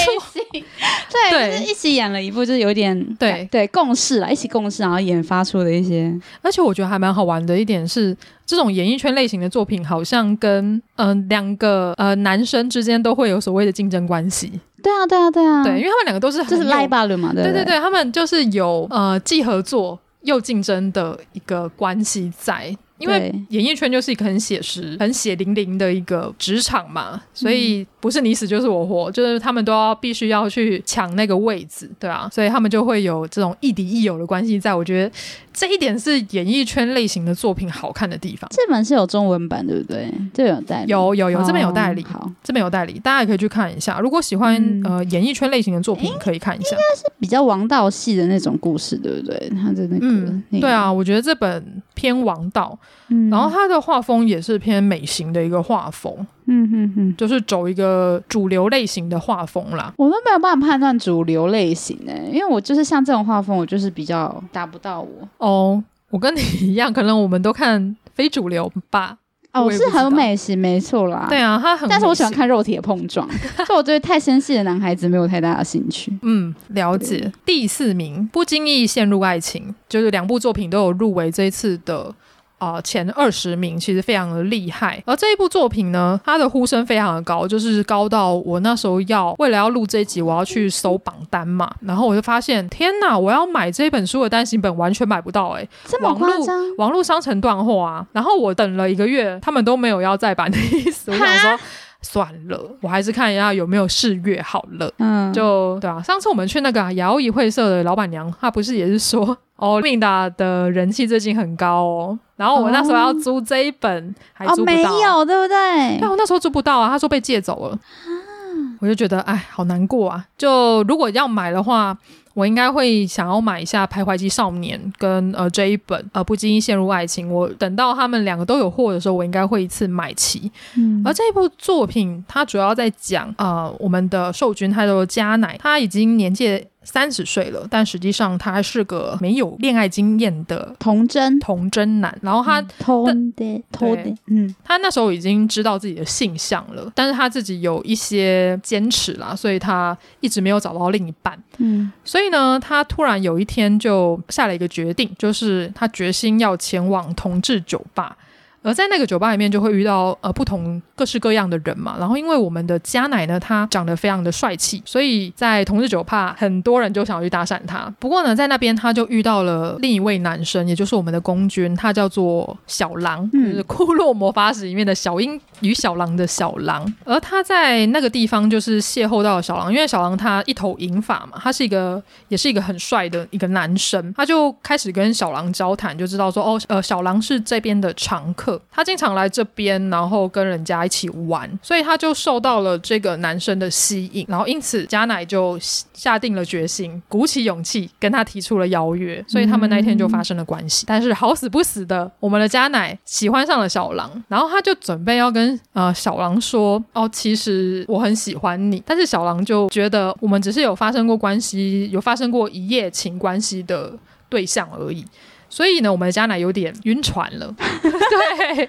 对，对，就是一起演了一部，就是有点对对共事啦，一起共事，然后研发出的一些。而且我觉得还蛮好玩的一点是，这种演艺圈类型的作品，好像跟嗯、呃、两个呃男生之间都会有所谓的竞争关系。对啊，对啊，对啊，对，因为他们两个都是就是拉巴了嘛，对对对对，他们就是有呃既合作又竞争的一个关系在。因为演艺圈就是一个很写实、很血淋淋的一个职场嘛，所以不是你死就是我活，就是他们都要必须要去抢那个位置，对啊，所以他们就会有这种亦敌亦友的关系在。我觉得这一点是演艺圈类型的作品好看的地方。这本是有中文版，对不对？这有代理，有有有，这边有代理，哦、好，这边有代理，大家也可以去看一下。如果喜欢、嗯、呃演艺圈类型的作品，可以看一下。应该是比较王道系的那种故事，对不对？他的那个，嗯，对啊，我觉得这本偏王道。嗯，然后他的画风也是偏美型的一个画风，嗯哼哼，就是走一个主流类型的画风啦。我都没有办法判断主流类型诶、欸，因为我就是像这种画风，我就是比较达不到我。哦，我跟你一样，可能我们都看非主流吧。哦，我是很美型，没错啦。对啊，他很，但是我喜欢看肉体的碰撞，所以我对太纤细的男孩子没有太大的兴趣。嗯，了解。第四名，不经意陷入爱情，就是两部作品都有入围这一次的。啊、呃，前二十名其实非常的厉害，而这一部作品呢，它的呼声非常的高，就是高到我那时候要为了要录这一集，我要去搜榜单嘛，然后我就发现，天哪，我要买这本书的单行本完全买不到、欸，哎，这么夸张，网络商城断货啊，然后我等了一个月，他们都没有要再版的意思，我想说。算了，我还是看一下有没有试阅好了。嗯，就对啊。上次我们去那个摇椅会社的老板娘，她不是也是说 哦，命达的人气最近很高哦。然后我那时候要租这一本，还租不到，哦，没有，对不对？对，我那时候租不到啊，她说被借走了。啊，我就觉得哎，好难过啊。就如果要买的话。我应该会想要买一下《徘徊机少年》跟呃这一本呃不经意陷入爱情。我等到他们两个都有货的时候，我应该会一次买齐。嗯，而这一部作品，它主要在讲呃我们的受君，他的家乃，他已经年纪。三十岁了，但实际上他还是个没有恋爱经验的童真童真男。然后他偷的偷的，嗯，他那时候已经知道自己的性向了，但是他自己有一些坚持啦，所以他一直没有找到另一半。嗯，所以呢，他突然有一天就下了一个决定，就是他决心要前往同志酒吧。而在那个酒吧里面，就会遇到呃不同各式各样的人嘛。然后因为我们的加奶呢，他长得非常的帅气，所以在同日酒吧，很多人就想要去搭讪他。不过呢，在那边他就遇到了另一位男生，也就是我们的公君，他叫做小狼，嗯、就是《库洛魔法使》里面的小樱与小狼的小狼。而他在那个地方就是邂逅到了小狼，因为小狼他一头银发嘛，他是一个也是一个很帅的一个男生，他就开始跟小狼交谈，就知道说哦，呃，小狼是这边的常客。他经常来这边，然后跟人家一起玩，所以他就受到了这个男生的吸引，然后因此家乃就下定了决心，鼓起勇气跟他提出了邀约，所以他们那一天就发生了关系。嗯、但是好死不死的，我们的家乃喜欢上了小狼，然后他就准备要跟呃小狼说：“哦，其实我很喜欢你。”但是小狼就觉得我们只是有发生过关系，有发生过一夜情关系的对象而已。所以呢，我们的家奶有点晕船了。对，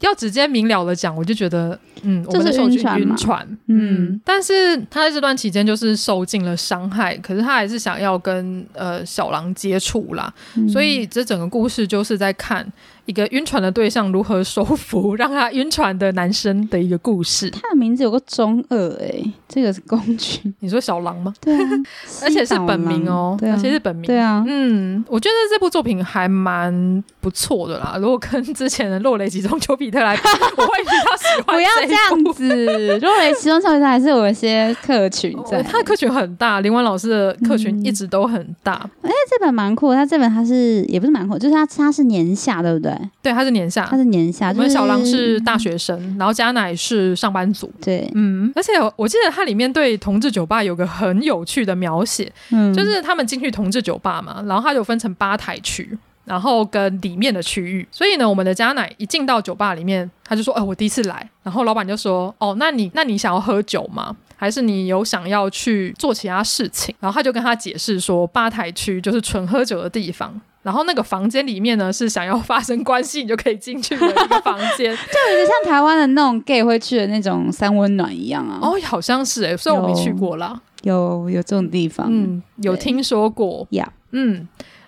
要直接明了的讲，我就觉得，嗯，我们的受君晕船，嗯，但是他在这段期间就是受尽了伤害，可是他还是想要跟呃小狼接触啦。嗯、所以这整个故事就是在看。一个晕船的对象如何收服让他晕船的男生的一个故事。他的名字有个中二哎、欸，这个是工具。你说小狼吗？对啊，而且是本名哦，对啊、而且是本名。对啊，嗯，我觉得这部作品还蛮不错的啦。如果跟之前的《落雷集中丘比特》来比，我会比较喜欢。不要这样子，《落雷集中丘比特》还是有一些客群在，他的客群很大，林文老师的客群一直都很大。哎、嗯，这本蛮酷，他这本他是也不是蛮酷，就是他他是年下，对不对？对，他是年下，他是年下。我们小狼是大学生，嗯、然后加乃是上班族。对，嗯，而且我记得它里面对同志酒吧有个很有趣的描写，嗯，就是他们进去同志酒吧嘛，然后他就分成吧台区，然后跟里面的区域。所以呢，我们的家乃一进到酒吧里面，他就说：“哦，我第一次来。”然后老板就说：“哦，那你那你想要喝酒吗？还是你有想要去做其他事情？”然后他就跟他解释说：“吧台区就是纯喝酒的地方。”然后那个房间里面呢，是想要发生关系你就可以进去的一个房间，就有点像台湾的那种 gay 会去的那种三温暖一样啊。哦，好像是哎，虽然我没去过啦，有有这种地方，嗯，有听说过呀，嗯，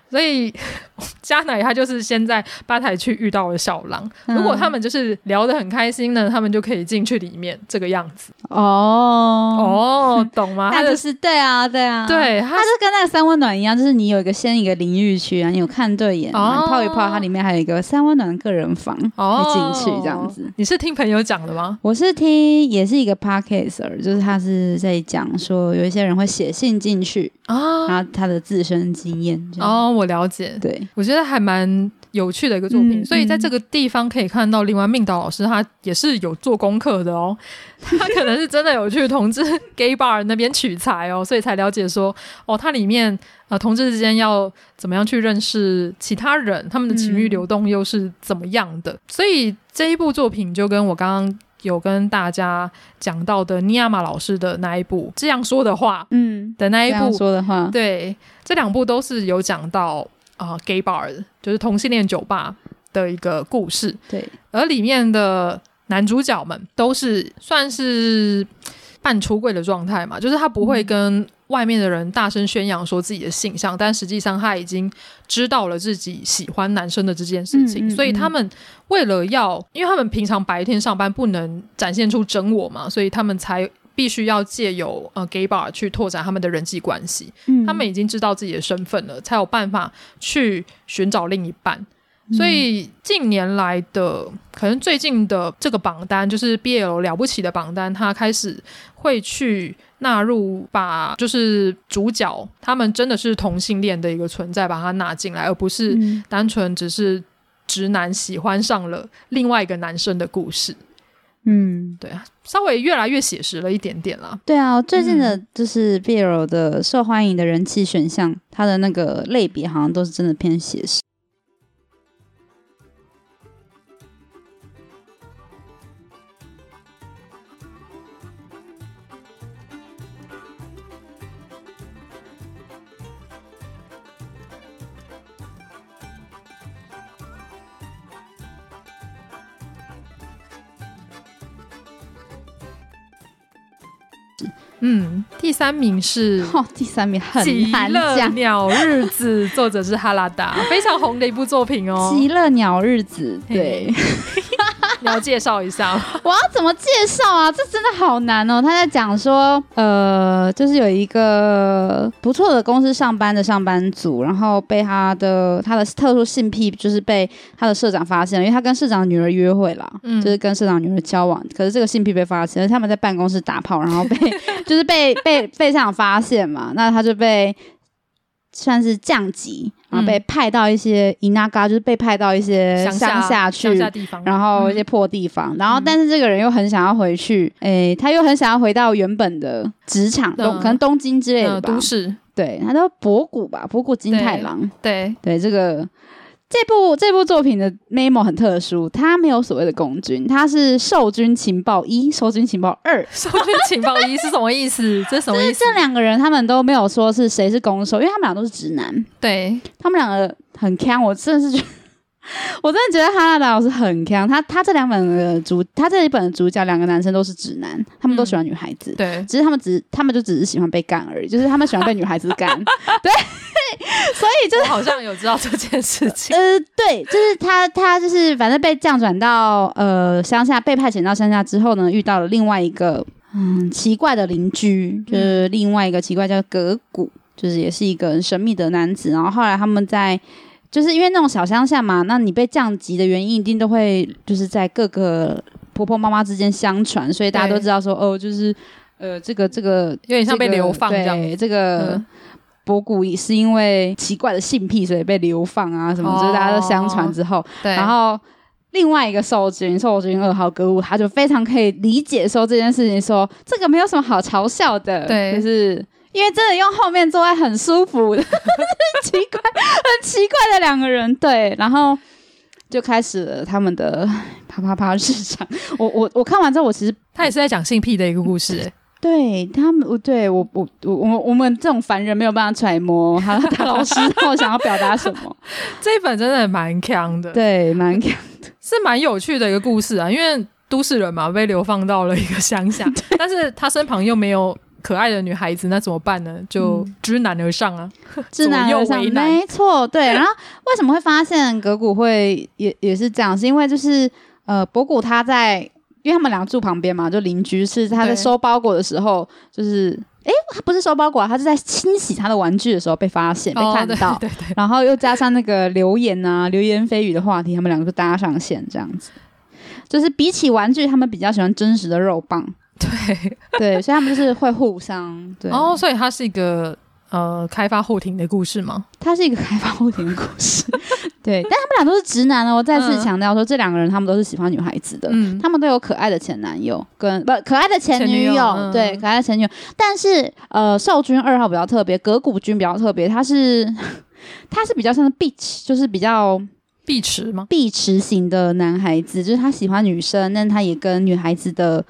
所以 嘉乃他就是先在吧台区遇到了小狼，嗯、如果他们就是聊得很开心呢，他们就可以进去里面这个样子。哦哦，懂吗？他就是对啊，对啊，对，他是跟那个三温暖一样，就是你有一个先一个淋浴区啊，你有看对眼，哦、泡一泡，它里面还有一个三温暖的个人房，哦、可以进去这样子。你是听朋友讲的吗？我是听，也是一个 podcaster，就是他是在讲说有一些人会写信进去啊，哦、然后他的自身经验。哦，我了解，对。我觉得还蛮有趣的一个作品，嗯、所以在这个地方可以看到，另外命导老师他也是有做功课的哦，他可能是真的有去同志 gay bar 那边取材哦，所以才了解说，哦，它里面呃同志之间要怎么样去认识其他人，他们的情欲流动又是怎么样的，嗯、所以这一部作品就跟我刚刚有跟大家讲到的尼亚玛老师的那一部这样说的话，嗯，的那一部说的话，对，这两部都是有讲到。啊、呃、gay bar 就是同性恋酒吧的一个故事。对，而里面的男主角们都是算是半出柜的状态嘛，就是他不会跟外面的人大声宣扬说自己的性向，嗯、但实际上他已经知道了自己喜欢男生的这件事情。嗯嗯嗯，所以他们为了要，因为他们平常白天上班不能展现出真我嘛，所以他们才。必须要借由呃 gay bar 去拓展他们的人际关系，嗯、他们已经知道自己的身份了，才有办法去寻找另一半。嗯、所以近年来的，可能最近的这个榜单，就是 BL 了不起的榜单，他开始会去纳入把就是主角他们真的是同性恋的一个存在，把它纳进来，而不是单纯只是直男喜欢上了另外一个男生的故事。嗯，对啊，稍微越来越写实了一点点啦。对啊，最近的就是 BL 的受欢迎的人气选项，嗯、它的那个类别好像都是真的偏写实。嗯，第三名是哦，第三名很极乐鸟日子，作者是哈拉达，非常红的一部作品哦。极乐鸟日子，对。你要介绍一下吗？我要怎么介绍啊？这真的好难哦。他在讲说，呃，就是有一个不错的公司上班的上班族，然后被他的他的特殊性癖，就是被他的社长发现了，因为他跟社长的女儿约会了，嗯，就是跟社长女儿交往。可是这个性癖被发现了，他们在办公室打炮，然后被 就是被被被社长发现嘛，那他就被。算是降级，然后被派到一些伊那嘎，就是被派到一些乡下去，乡下地方，然后一些破地方，嗯、然后但是这个人又很想要回去，诶、欸，他又很想要回到原本的职场，东、嗯、可能东京之类的吧，都市，对，他叫博古吧，博古金太郎，对。对，这个。这部这部作品的 memo 很特殊，它没有所谓的公军，它是受军情报一、受军情报二。受军情报一是什么意思？这什么意思？这两个人他们都没有说是谁是攻受，因为他们俩都是直男。对，他们两个很 can，，我真的是觉得。我真的觉得哈拉达老师很强，他他这两本的主，他这一本的主角两个男生都是直男，他们都喜欢女孩子，嗯、对，只是他们只他们就只是喜欢被干而已，就是他们喜欢被女孩子干，对，所以就是好像有知道这件事情，呃，对，就是他他就是反正被降转到呃乡下，被派遣到乡下之后呢，遇到了另外一个嗯奇怪的邻居，就是另外一个奇怪叫格古，就是也是一个很神秘的男子，然后后来他们在。就是因为那种小乡下嘛，那你被降级的原因一定都会就是在各个婆婆妈妈之间相传，所以大家都知道说哦，就是呃，这个这个有点像被流放这样。对，这个博古也是因为奇怪的性癖，所以被流放啊什么，就是大家都相传之后，对然后另外一个受军受军二号歌舞，他就非常可以理解说这件事情说，说这个没有什么好嘲笑的，对，就是。因为真的用后面座位很舒服 很，奇怪，很奇怪的两个人，对，然后就开始了他们的啪啪啪日常。我我我看完之后，我其实他也是在讲性癖的一个故事，对他们，对我我我我我们这种凡人没有办法揣摩哈拉达老师他想要表达什么。这一本真的蛮强的，对，蛮强的，是蛮有趣的一个故事啊。因为都市人嘛，被流放到了一个乡下，但是他身旁又没有。可爱的女孩子，那怎么办呢？就知难而上啊，知难而上，没错，对。然后为什么会发现格古会也也是这样？是因为就是呃，博古他在，因为他们两个住旁边嘛，就邻居，是他在收包裹的时候，就是。哎，他不是收包裹啊，他是在清洗他的玩具的时候被发现、被看到，哦、对对对，然后又加上那个流言啊、流言蜚语的话题，他们两个就搭上线这样子。就是比起玩具，他们比较喜欢真实的肉棒。对 对，所以他们就是会互相。对哦，所以他是一个。呃，开发后庭的故事吗？它是一个开发后庭的故事，对。但他们俩都是直男哦。我再次强调说，嗯、这两个人他们都是喜欢女孩子的，嗯，他们都有可爱的前男友跟不可爱的前女友，女友嗯、对，可爱的前女友。但是呃，少君二号比较特别，葛古君比较特别，他是 他是比较像是 bitch，就是比较碧池吗？碧池型的男孩子，就是他喜欢女生，但他也跟女孩子的。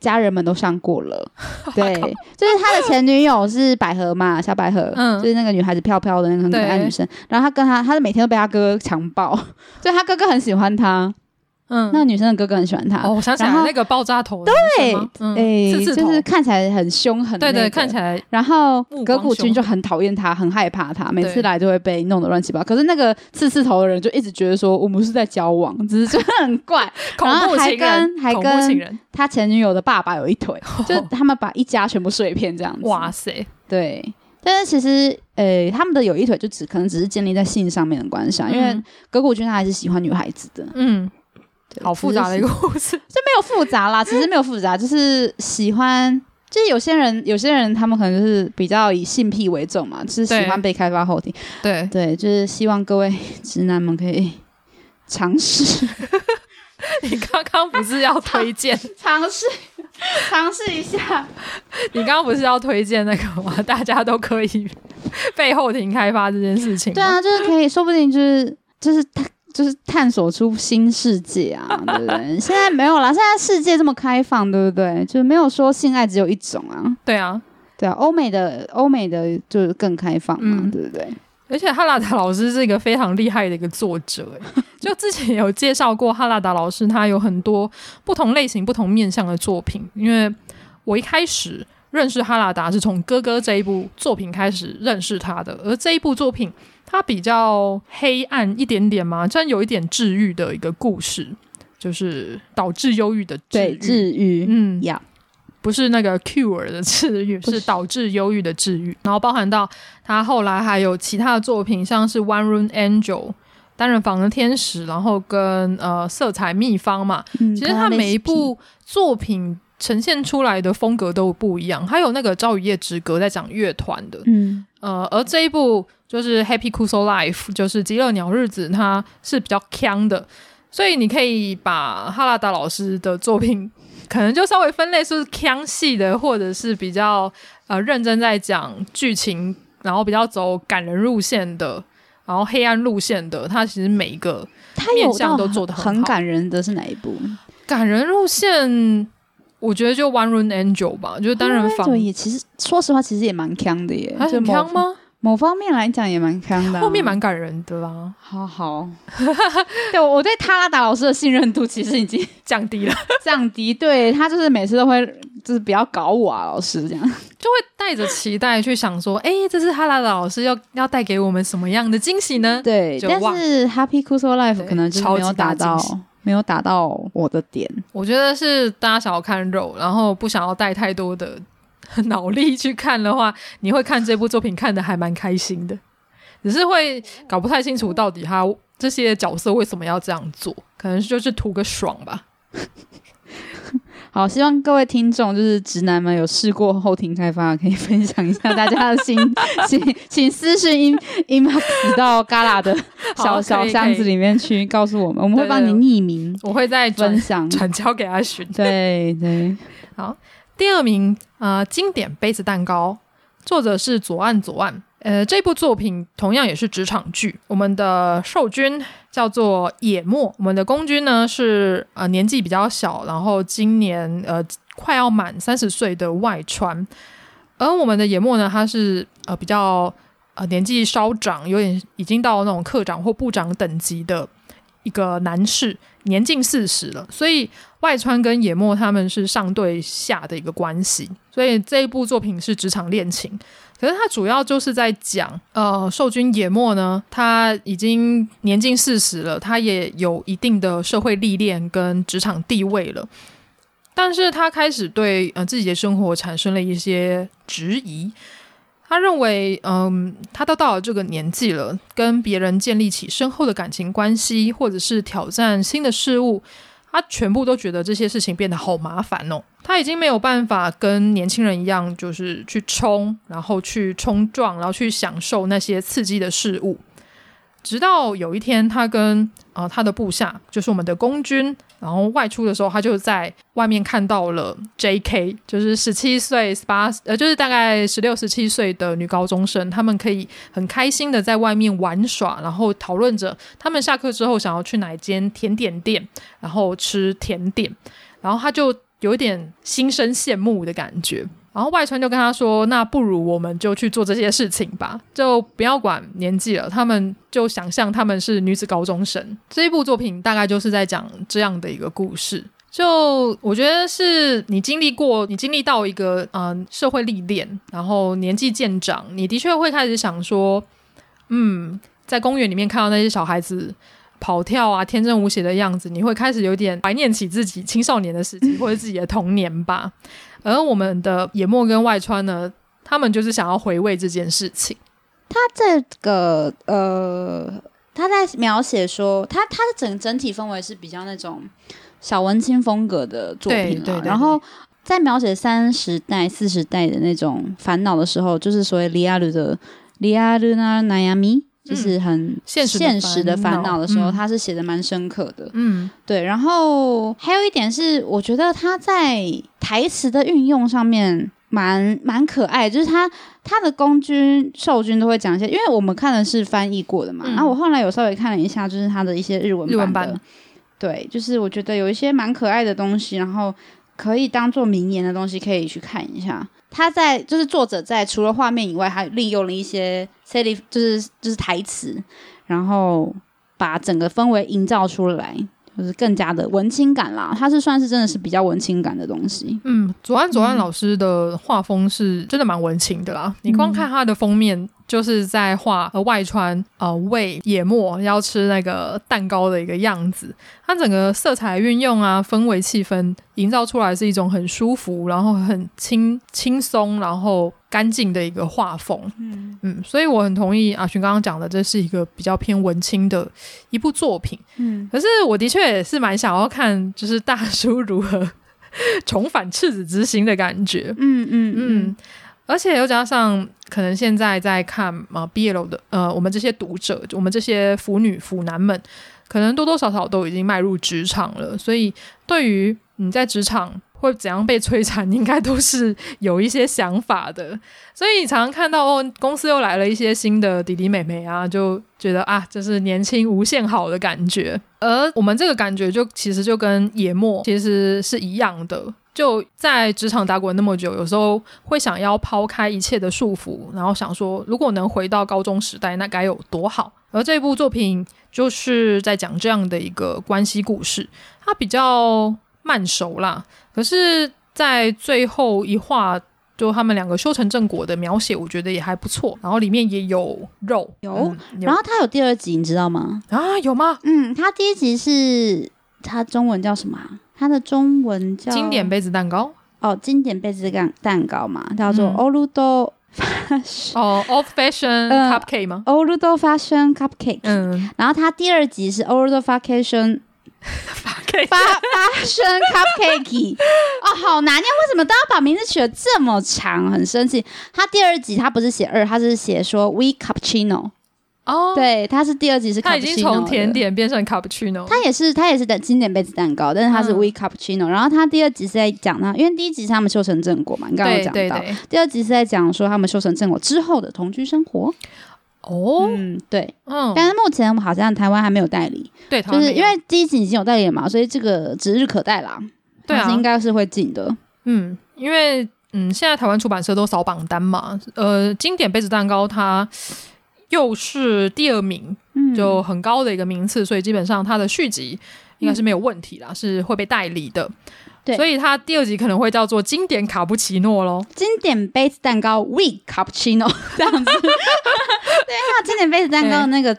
家人们都上过了，对，就是他的前女友是百合嘛，小百合，嗯，就是那个女孩子飘飘的那个很可爱女生，然后他跟他，他是每天都被他哥哥强暴，所以他哥哥很喜欢他。嗯，那个女生的哥哥很喜欢她。哦，我想起来那个爆炸头。对，哎，就是看起来很凶狠。对对，看起来。然后葛古君就很讨厌他，很害怕他，每次来都会被弄得乱七八糟。可是那个刺刺头的人就一直觉得说，我们是在交往，只是觉得很怪。恐怖还跟，还跟他前女友的爸爸有一腿，就他们把一家全部碎片这样子。哇塞，对。但是其实，诶，他们的有一腿就只可能只是建立在性上面的关系啊，因为葛古君他还是喜欢女孩子的。嗯。好复杂的一个故事，这没有复杂啦，其实没有复杂，就是喜欢，就是有些人，有些人他们可能就是比较以性癖为重嘛，就是喜欢被开发后庭，对对，就是希望各位直男们可以尝试。你刚刚不是要推荐尝试尝试一下？你刚刚不是要推荐那个吗？大家都可以被后庭开发这件事情。对啊，就是可以说不定就是就是他。就是探索出新世界啊，对不对？现在没有啦，现在世界这么开放，对不对？就是没有说性爱只有一种啊。对啊，对啊，欧美的欧美的就是更开放嘛，嗯、对不对？而且哈拉达老师是一个非常厉害的一个作者，就之前有介绍过哈拉达老师，他有很多不同类型、不同面向的作品。因为我一开始认识哈拉达是从哥哥这一部作品开始认识他的，而这一部作品。它比较黑暗一点点嘛，虽然有一点治愈的一个故事，就是导致忧郁的治愈，治愈，嗯呀，yeah. 不是那个 cure 的治愈，是导致忧郁的治愈。然后包含到他后来还有其他的作品，像是 One Room Angel 单人房的天使，然后跟呃色彩秘方嘛，嗯、其实他每一部作品。呈现出来的风格都不一样，还有那个《朝与夜之歌》在讲乐团的，嗯，呃，而这一部就是《Happy Kuso Life》，就是《极乐鸟日子》，它是比较锵的，所以你可以把哈拉达老师的作品，可能就稍微分类是锵系的，或者是比较呃认真在讲剧情，然后比较走感人路线的，然后黑暗路线的，它其实每一个面向都做得很好。很感人的是哪一部？感人路线。我觉得就 One Room Angel 吧，就是单人房也其实说实话，其实也蛮锵的耶。很锵吗？某方面来讲也蛮锵的，后面蛮感人的啦。好好，对我对哈拉达老师的信任度其实已经降低了，降低。对他就是每次都会就是不要搞我啊，老师这样就会带着期待去想说，哎，这是哈拉达老师要要带给我们什么样的惊喜呢？对，但是 Happy c u s o Life 可能就没有达到。没有打到我的点，我觉得是大家想要看肉，然后不想要带太多的脑力去看的话，你会看这部作品看的还蛮开心的，只是会搞不太清楚到底他这些角色为什么要这样做，可能就是图个爽吧。好，希望各位听众就是直男们有试过后庭开发，可以分享一下大家的心，请请私信 inbox 到 Gala 的小小箱子里面去告诉我们，我们会帮你匿名，我会再分享 转交给阿寻。对对，好，第二名啊、呃，经典杯子蛋糕，作者是左岸左岸。呃，这部作品同样也是职场剧。我们的受君叫做野墨，我们的公君呢是呃年纪比较小，然后今年呃快要满三十岁的外川。而我们的野墨呢，他是呃比较呃年纪稍长，有点已经到那种课长或部长等级的一个男士，年近四十了，所以外川跟野末他们是上对下的一个关系，所以这一部作品是职场恋情。可是他主要就是在讲，呃，受君野末呢，他已经年近四十了，他也有一定的社会历练跟职场地位了，但是他开始对呃自己的生活产生了一些质疑。他认为，嗯，他都到了这个年纪了，跟别人建立起深厚的感情关系，或者是挑战新的事物。他全部都觉得这些事情变得好麻烦哦，他已经没有办法跟年轻人一样，就是去冲，然后去冲撞，然后去享受那些刺激的事物。直到有一天，他跟啊、呃、他的部下，就是我们的公军，然后外出的时候，他就在外面看到了 J.K.，就是十七岁、十八呃，就是大概十六、十七岁的女高中生，他们可以很开心的在外面玩耍，然后讨论着他们下课之后想要去哪一间甜点店，然后吃甜点，然后他就有一点心生羡慕的感觉。然后外村就跟他说：“那不如我们就去做这些事情吧，就不要管年纪了。他们就想象他们是女子高中生。这一部作品大概就是在讲这样的一个故事。就我觉得是你经历过，你经历到一个嗯、社会历练，然后年纪渐长，你的确会开始想说，嗯，在公园里面看到那些小孩子跑跳啊，天真无邪的样子，你会开始有点怀念起自己青少年的时期或者自己的童年吧。”而我们的野末跟外川呢，他们就是想要回味这件事情。他这个呃，他在描写说，他他的整整体氛围是比较那种小文青风格的作品，对对对对，然后在描写三十代、四十代的那种烦恼的时候，就是所谓リアル的リアルな悩み。 就是很现实的烦恼的时候，他是写的蛮深刻的。嗯，对。然后还有一点是，我觉得他在台词的运用上面蛮蛮可爱，就是他他的公军、受军都会讲一些，因为我们看的是翻译过的嘛。然后我后来有稍微看了一下，就是他的一些日文版的。日文版。对，就是我觉得有一些蛮可爱的东西，然后可以当做名言的东西，可以去看一下。他在就是作者在除了画面以外，还利用了一些 C 里就是就是台词，然后把整个氛围营造出来，就是更加的文青感啦。它是算是真的是比较文青感的东西。嗯，左岸左岸老师的画风是真的蛮文青的啦。嗯、你光看他的封面。就是在画呃外川呃喂野末要吃那个蛋糕的一个样子，它整个色彩运用啊，氛围气氛营造出来是一种很舒服，然后很轻轻松，然后干净的一个画风。嗯嗯，所以我很同意阿寻刚刚讲的，这是一个比较偏文青的一部作品。嗯，可是我的确也是蛮想要看，就是大叔如何 重返赤子之心的感觉。嗯嗯嗯。嗯而且又加上，可能现在在看啊 BL 的呃，我们这些读者，我们这些腐女腐男们，可能多多少少都已经迈入职场了，所以对于你在职场会怎样被摧残，应该都是有一些想法的。所以你常常看到哦，公司又来了一些新的弟弟妹妹啊，就觉得啊，这是年轻无限好的感觉。而我们这个感觉就其实就跟野末其实是一样的。就在职场打滚那么久，有时候会想要抛开一切的束缚，然后想说，如果能回到高中时代，那该有多好。而这部作品就是在讲这样的一个关系故事，它比较慢熟啦，可是，在最后一话，就他们两个修成正果的描写，我觉得也还不错。然后里面也有肉，有，嗯、有然后它有第二集，你知道吗？啊，有吗？嗯，它第一集是它中文叫什么？它的中文叫经典杯子蛋糕哦，经典杯子蛋蛋糕嘛，叫做 Old Fashion 哦，Old Fashion Cupcake 吗？Old Fashion Cupcake。嗯，然后它第二集是 Old Fashion Fashion Cupcake。哦，好难念，为什么都要把名字取得这么长？很生气。他第二集他不是写二，他是写说 We Cappuccino。哦，对，他是第二集是它已经从甜点变成 cappuccino，他也是他也是的经典杯子蛋糕，但是他是 we cappuccino，嗯。然后他第二集是在讲呢，因为第一集是他们修成正果嘛，你刚刚有讲到，对对对，第二集是在讲说他们修成正果之后的同居生活。哦，嗯，对，嗯，但是目前好像台湾还没有代理，对，就是因为第一集已经有代理了嘛，所以这个指日可待啦。对啊，应该是会进的。嗯，因为嗯，现在台湾出版社都扫榜单嘛，呃，经典杯子蛋糕它。又是第二名，嗯，就很高的一个名次，所以基本上它的续集应该是没有问题啦，嗯、是会被代理的。对，所以它第二集可能会叫做经典卡布奇诺喽，经典杯子蛋糕 We 卡布奇诺这样子。对，它经典杯子蛋糕的那个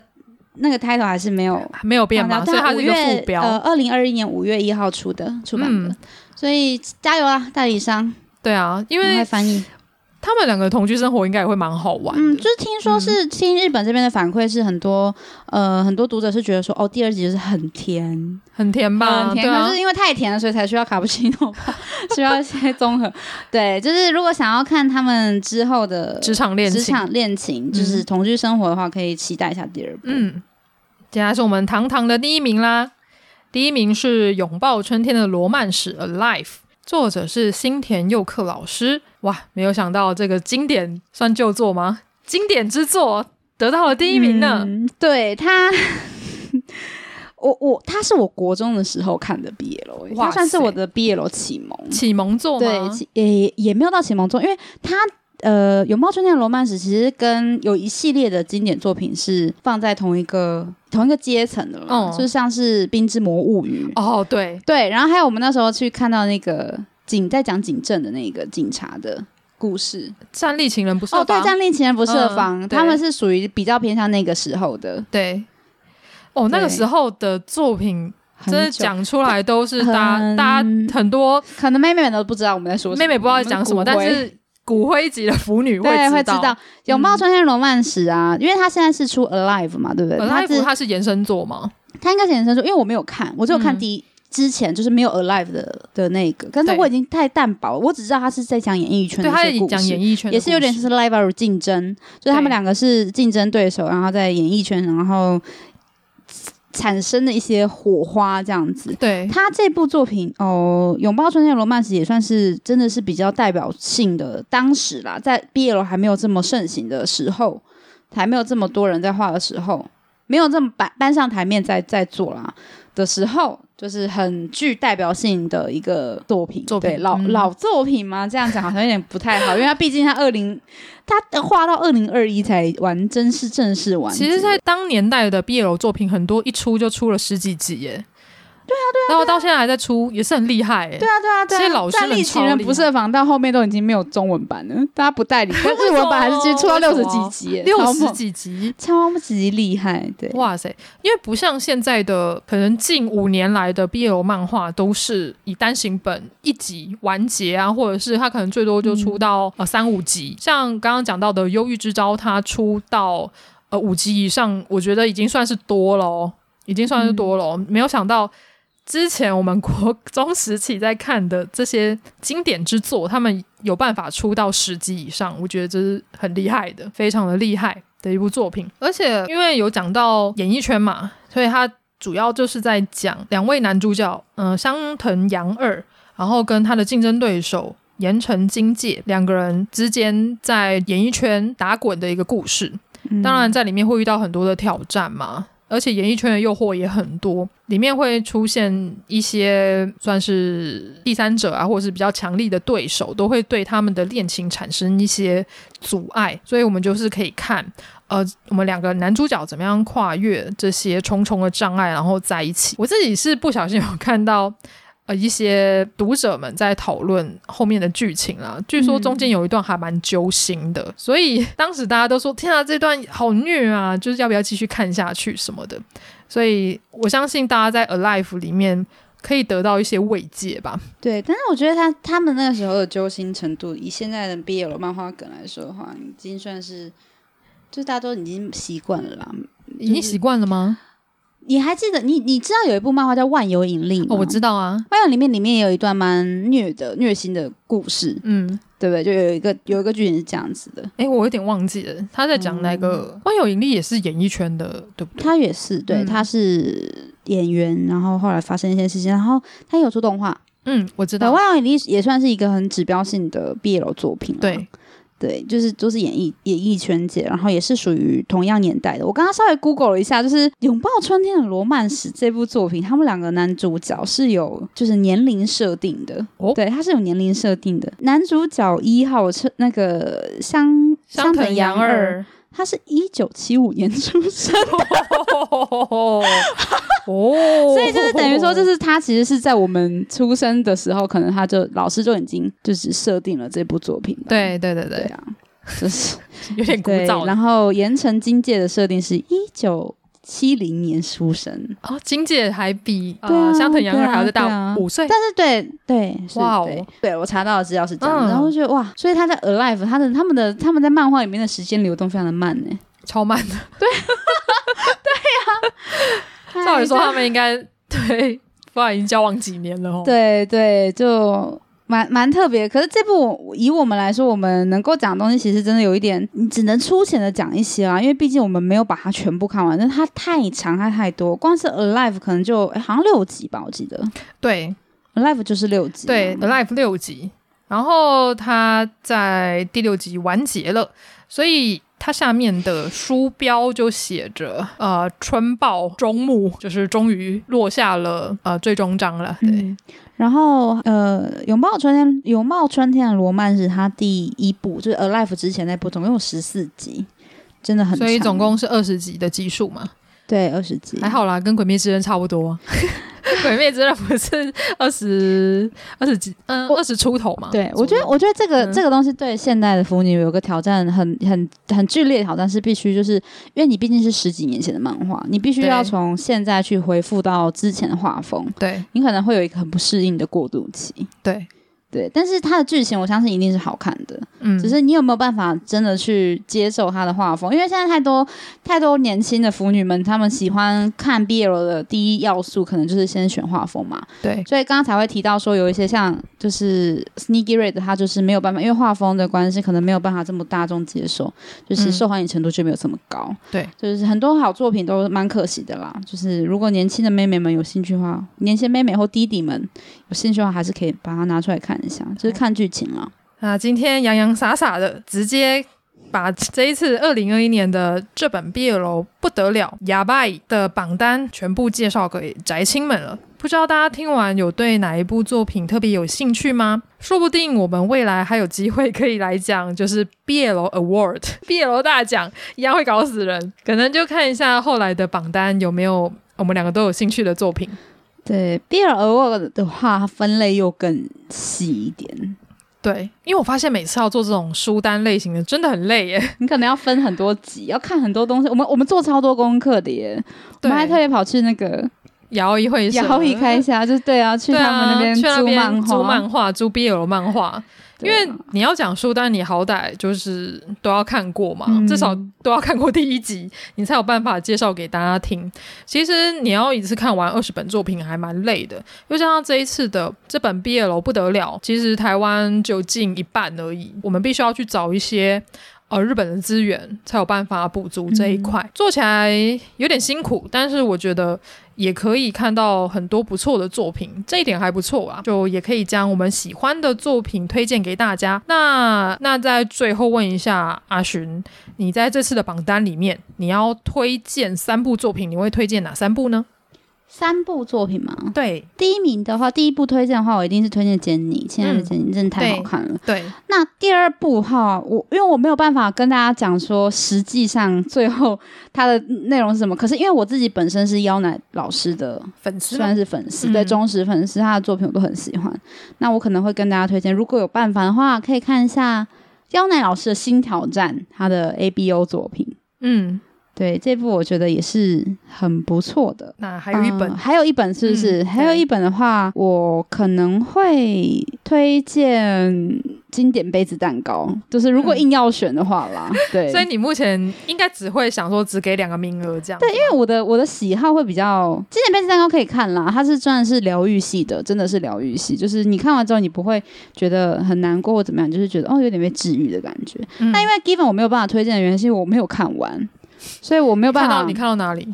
那个 title 还是没有没有变嘛，所以它是一个副标。呃，二零二一年五月一号出的出版的，嗯、所以加油啊，代理商。对啊，因为翻译。他们两个同居生活应该也会蛮好玩。嗯，就是听说是听日本这边的反馈是很多，嗯、呃，很多读者是觉得说，哦，第二集就是很甜，很甜吧？很甜，可是因为太甜了，所以才需要卡布奇诺，需要一些综合。对，就是如果想要看他们之后的职场恋情，职场恋情就是同居生活的话，可以期待一下第二部。嗯，接下来是我们堂堂的第一名啦，第一名是拥抱春天的罗曼史 Alive。作者是新田佑克老师，哇，没有想到这个经典算旧作吗？经典之作得到了第一名呢。嗯、对他，我我他是我国中的时候看的 BL，他算是我的 BL 启蒙启蒙作吗？对，也也没有到启蒙作，因为他。呃，有茂春天的罗曼史其实跟有一系列的经典作品是放在同一个同一个阶层的了，嗯，就像是《冰之魔物语》哦，对对，然后还有我们那时候去看到那个警在讲警政的那个警察的故事，《战力情人不设防》哦，对，《战力情人不设防》嗯，他们是属于比较偏向那个时候的，对，哦，那个时候的作品。真的讲出来都是大家大家很多可能妹妹们都不知道我们在说什么，妹妹不知道在讲什么，但是。骨灰。级的腐女会知道。拥抱春天罗曼史啊，因为他现在是出 Alive 嘛，对不对？Alive 它是延伸作吗？它应该是延伸作，因为我没有看，我只有看第一之前就是没有 Alive 的的那个，但是我已经太淡薄了，我只知道他是在讲演艺圈的一些讲演艺圈也是有点是 Live 竞争，就是他们两个是竞争对手，然后在演艺圈，然后。产生的一些火花，这样子。对，他这部作品哦，《拥抱春天的罗曼史》也算是真的是比较代表性的。当时啦，在 BL 还没有这么盛行的时候，还没有这么多人在画的时候，没有这么搬搬上台面在在做啦的时候。就是很具代表性的一个作品，作品对老、嗯、老作品吗？这样讲好像有点不太好，因为他毕竟他二零，他画到二零二一才完，真是正式完。其实，在当年代的 BL 作品，很多一出就出了十几集耶。对啊，对啊，然后到现在还在出，也是很厉害。对啊，对啊，对啊。这些老师们超人不设防到后面都已经没有中文版了，大家不代理，但日文版还是接出到六十几集，六十几集，超级厉害。对，哇塞，因为不像现在的，可能近五年来的 BL 漫画都是以单行本一集完结啊，或者是它可能最多就出到、嗯、呃三五集。像刚刚讲到的《忧郁之招》，它出到呃五集以上，我觉得已经算是多了哦，已经算是多了、哦嗯。没有想到。之前我们国中时期在看的这些经典之作，他们有办法出到十集以上，我觉得这是很厉害的，非常的厉害的一部作品。而且因为有讲到演艺圈嘛，所以他主要就是在讲两位男主角，嗯、呃，相藤洋二，然后跟他的竞争对手盐城金介两个人之间在演艺圈打滚的一个故事。当然，在里面会遇到很多的挑战嘛。而且演艺圈的诱惑也很多，里面会出现一些算是第三者啊，或者是比较强力的对手，都会对他们的恋情产生一些阻碍。所以我们就是可以看，呃，我们两个男主角怎么样跨越这些重重的障碍，然后在一起。我自己是不小心有看到。呃，一些读者们在讨论后面的剧情啊，据说中间有一段还蛮揪心的，嗯，所以 当时大家都说：“天啊，这段好虐啊！”就是要不要继续看下去什么的。所以我相信大家在《Alive》里面可以得到一些慰藉吧。对，但是我觉得他他们那个时候的揪心程度，以现在的 BL 漫画梗来说的话，已经算是，就大家都已经习惯了啦。已经习惯了吗？你还记得你你知道有一部漫画叫《万有引力》吗？哦，我知道啊，《万有》里面里面也有一段蛮虐的虐心的故事，嗯，对不对？就有一个有一个剧情是这样子的。哎，我有点忘记了，他在讲那个《万有引力》也是演艺圈的，对不对？他也是，对，嗯、他是演员，然后后来发生一些事情，然后他有出动画，嗯，我知道，《万有引力》也算是一个很指标性的 BL 作品，对。对，就是都是演艺演艺圈界，然后也是属于同样年代的。我刚刚稍微 Google 了一下，就是《拥抱春天的罗曼史》这部作品，他们两个男主角是有就是年龄设定的。哦，对，他是有年龄设定的。男主角一号是那个香香藤洋二，他是一九七五年出生。哦，所以就是等于说，就是 他其实是在我们出生的时候，可能他就老师就已经就是设定了这部作品。对对对对，对啊，就是 有点古早。然后盐城金介的设定是一九七零年出生。哦，金介还比呃相藤洋二还要再大五岁，但是对对哇哦，对。我查到的资料是这样，然后就觉得哇，所以他在 Alive，他的他们的他们在漫画里面的时间流动非常的慢呢，超慢的，对对呀，照理说他们应该 对，不然已经交往几年了哦，对对就。蛮蛮特别，可是这部以我们来说，我们能够讲的东西其实真的有一点，你只能粗浅的讲一些啊，因为毕竟我们没有把它全部看完，但它太长，它太多，光是 Alive 可能就诶好像六集吧，我记得。对，Alive 就是六集。对，Alive 六集，然后他在第六集完结了，所以它下面的书标就写着呃春报终幕，就是终于落下了呃最终章了，对。嗯然后，呃，拥抱春天，拥抱春天的罗曼是他第一部，就是《Alive》之前那部，总共有十四集，真的很长，所以总共是二十集的集数嘛？对，二十集，还好啦，跟《鬼灭之刃》差不多。鬼灭之刃不是二十二十几嗯二十出头嘛？对，我觉得我觉得这个、嗯、这个东西对现代的腐女有个挑战很，很很很剧烈的挑战是必须就是因为你毕竟是十几年前的漫画，你必须要从现在去恢复到之前的画风，对，你可能会有一个很不适应的过渡期，对。对，但是它的剧情我相信一定是好看的，嗯，只是你有没有办法真的去接受它的画风？因为现在太多太多年轻的腐女们，她们喜欢看 BL 的第一要素，可能就是先选画风嘛。对，所以刚刚才会提到说，有一些像就是 Sneaky Red，它就是没有办法，因为画风的关系，可能没有办法这么大众接受，就是受欢迎程度就没有这么高。嗯、对，就是很多好作品都蛮可惜的啦。就是如果年轻的妹妹们有兴趣的话，年轻妹妹或弟弟们有兴趣的话，还是可以把它拿出来看。一下，就是看剧情了。那今天洋洋洒洒的，直接把这一次二零二一年的这本 BL 不得了亚拜的榜单全部介绍给宅青们了。不知道大家听完有对哪一部作品特别有兴趣吗？说不定我们未来还有机会可以来讲，就是 BL Award、BL 大奖一样会搞死人。可能就看一下后来的榜单有没有我们两个都有兴趣的作品。对，BL Award 的话，分类又更细一点。对，因为我发现每次要做这种书单类型的，真的很累耶。你可能要分很多集，要看很多东西。我们我们做超多功课的耶，我们还特别跑去那个摇一会，摇一开一下，就是对啊，去他们那边租漫画、租漫画、租 BL 漫画。因为你要讲书但，你好歹就是都要看过嘛，嗯、至少都要看过第一集，你才有办法介绍给大家听。其实你要一次看完二十本作品还蛮累的，又加上这一次的这本毕业楼不得了，其实台湾就近一半而已，我们必须要去找一些呃日本的资源，才有办法补足这一块，嗯、做起来有点辛苦，但是我觉得。也可以看到很多不错的作品，这一点还不错啊。就也可以将我们喜欢的作品推荐给大家。那那在最后问一下阿寻，你在这次的榜单里面，你要推荐三部作品，你会推荐哪三部呢？三部作品吗？对，第一名的话，第一部推荐的话，我一定是推荐《简妮》，亲爱的简妮真的太好看了。对，那第二部哈，我因为我没有办法跟大家讲说，实际上最后它的内容是什么。可是因为我自己本身是妖奶老师的粉丝，算是粉丝，对，忠实粉丝，他的作品我都很喜欢。那我可能会跟大家推荐，如果有办法的话，可以看一下妖奶老师的新挑战，他的 ABO 作品。嗯。对，这部我觉得也是很不错的。那还有一本，嗯、还有一本是不是？嗯、还有一本的话，我可能会推荐经典杯子蛋糕。就是如果硬要选的话啦，嗯、对。所以你目前应该只会想说只给两个名额这样。对，因为我的我的喜好会比较经典杯子蛋糕可以看啦，它是真的是疗愈系的，真的是疗愈系。就是你看完之后，你不会觉得很难过或怎么样，就是觉得哦有点被治愈的感觉。嗯、那因为 Given 我没有办法推荐的原因，是因为我没有看完。所以我没有办法。看到你看到哪里？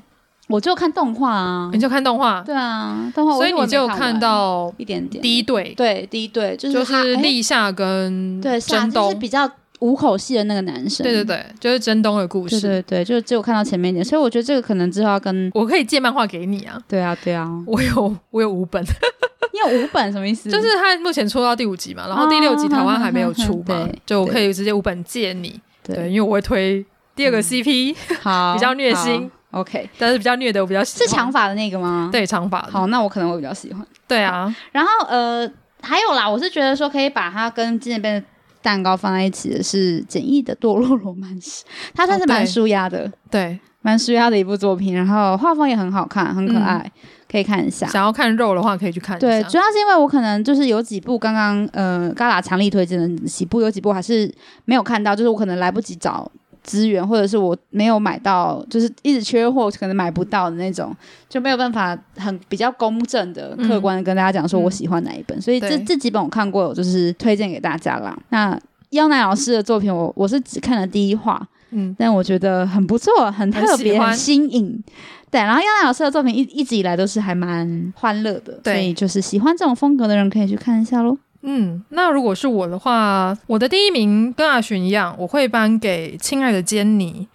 我就看动画啊。你就看动画？对啊，动画。所以你就看到一点点。第一对，对，第一对就是就是立夏跟对真冬，就是比较五口戏的那个男生。对对对，就是真冬的故事。对对对，就只有看到前面一点。所以我觉得这个可能之后要跟我可以借漫画给你啊。对啊，对啊，我有我有五本。你有五本什么意思？就是他目前出到第五集嘛，然后第六集台湾还没有出嘛，就我可以直接五本借你。对，因为我会推。第二个 CP、嗯、好 比较虐心，OK，但是比较虐的我比较喜欢。是长发的那个吗？对，长发。好，那我可能会比较喜欢。对啊，然后呃，还有啦，我是觉得说可以把它跟今天的蛋糕放在一起的是简易的《堕落罗曼史》，它算是蛮舒压的，对，蛮舒压的一部作品。然后画风也很好看，很可爱，嗯、可以看一下。想要看肉的话，可以去看一下。对，主要是因为我可能就是有几部刚刚呃嘎啦强力推荐的几部，有几部还是没有看到，就是我可能来不及找。资源，或者是我没有买到，就是一直缺货，可能买不到的那种，就没有办法很比较公正的、客观的跟大家讲说我喜欢哪一本。嗯、所以这这几本我看过，我就是推荐给大家啦。那妖奈老师的作品我，我我是只看了第一话，嗯，但我觉得很不错，很特别，新颖。对，然后妖乃老师的作品一一直以来都是还蛮欢乐的，所以就是喜欢这种风格的人可以去看一下喽。嗯，那如果是我的话，我的第一名跟阿寻一样，我会颁给《亲爱的坚尼》，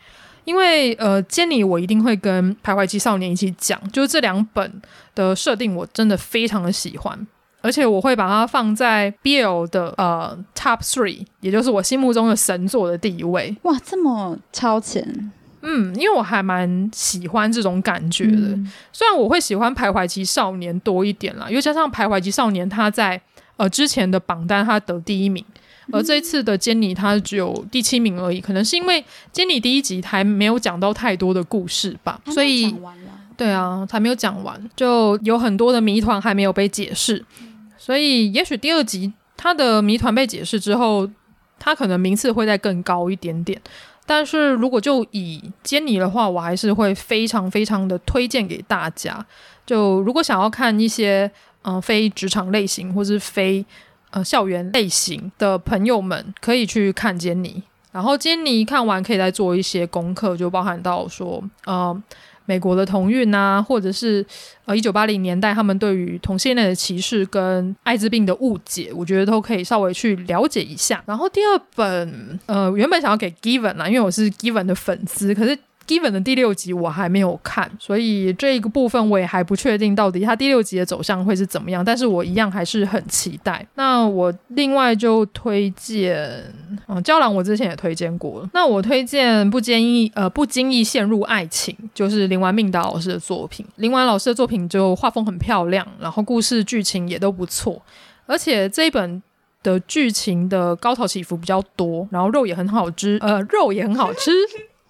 因为呃，坚尼我一定会跟《徘徊期少年》一起讲，就是这两本的设定我真的非常的喜欢，而且我会把它放在 BL 的呃 Top Three，也就是我心目中的神作的第一位。哇，这么超前！嗯，因为我还蛮喜欢这种感觉的，嗯、虽然我会喜欢《徘徊期少年》多一点啦，因为加上《徘徊期少年》他在呃，之前的榜单他得第一名，而这一次的坚尼他只有第七名而已，可能是因为坚尼第一集还没有讲到太多的故事吧，所以对啊，还没有讲完，就有很多的谜团还没有被解释，所以也许第二集他的谜团被解释之后，他可能名次会再更高一点点，但是如果就以坚尼的话，我还是会非常非常的推荐给大家，就如果想要看一些。嗯、非职场类型或是非呃校园类型的朋友们可以去看杰尼，然后杰尼看完可以再做一些功课，就包含到说呃美国的同运啊，或者是呃一九八零年代他们对于同性恋的歧视跟艾滋病的误解，我觉得都可以稍微去了解一下。然后第二本呃原本想要给 Given 啦，因为我是 Given 的粉丝，可是。Given 的第六集我还没有看，所以这一个部分我也还不确定到底他第六集的走向会是怎么样。但是我一样还是很期待。那我另外就推荐，嗯，娇郎我之前也推荐过。那我推荐不经意呃不经意陷入爱情，就是林丸命达老师的作品。林丸老师的作品就画风很漂亮，然后故事剧情也都不错，而且这一本的剧情的高潮起伏比较多，然后肉也很好吃，呃，肉也很好吃。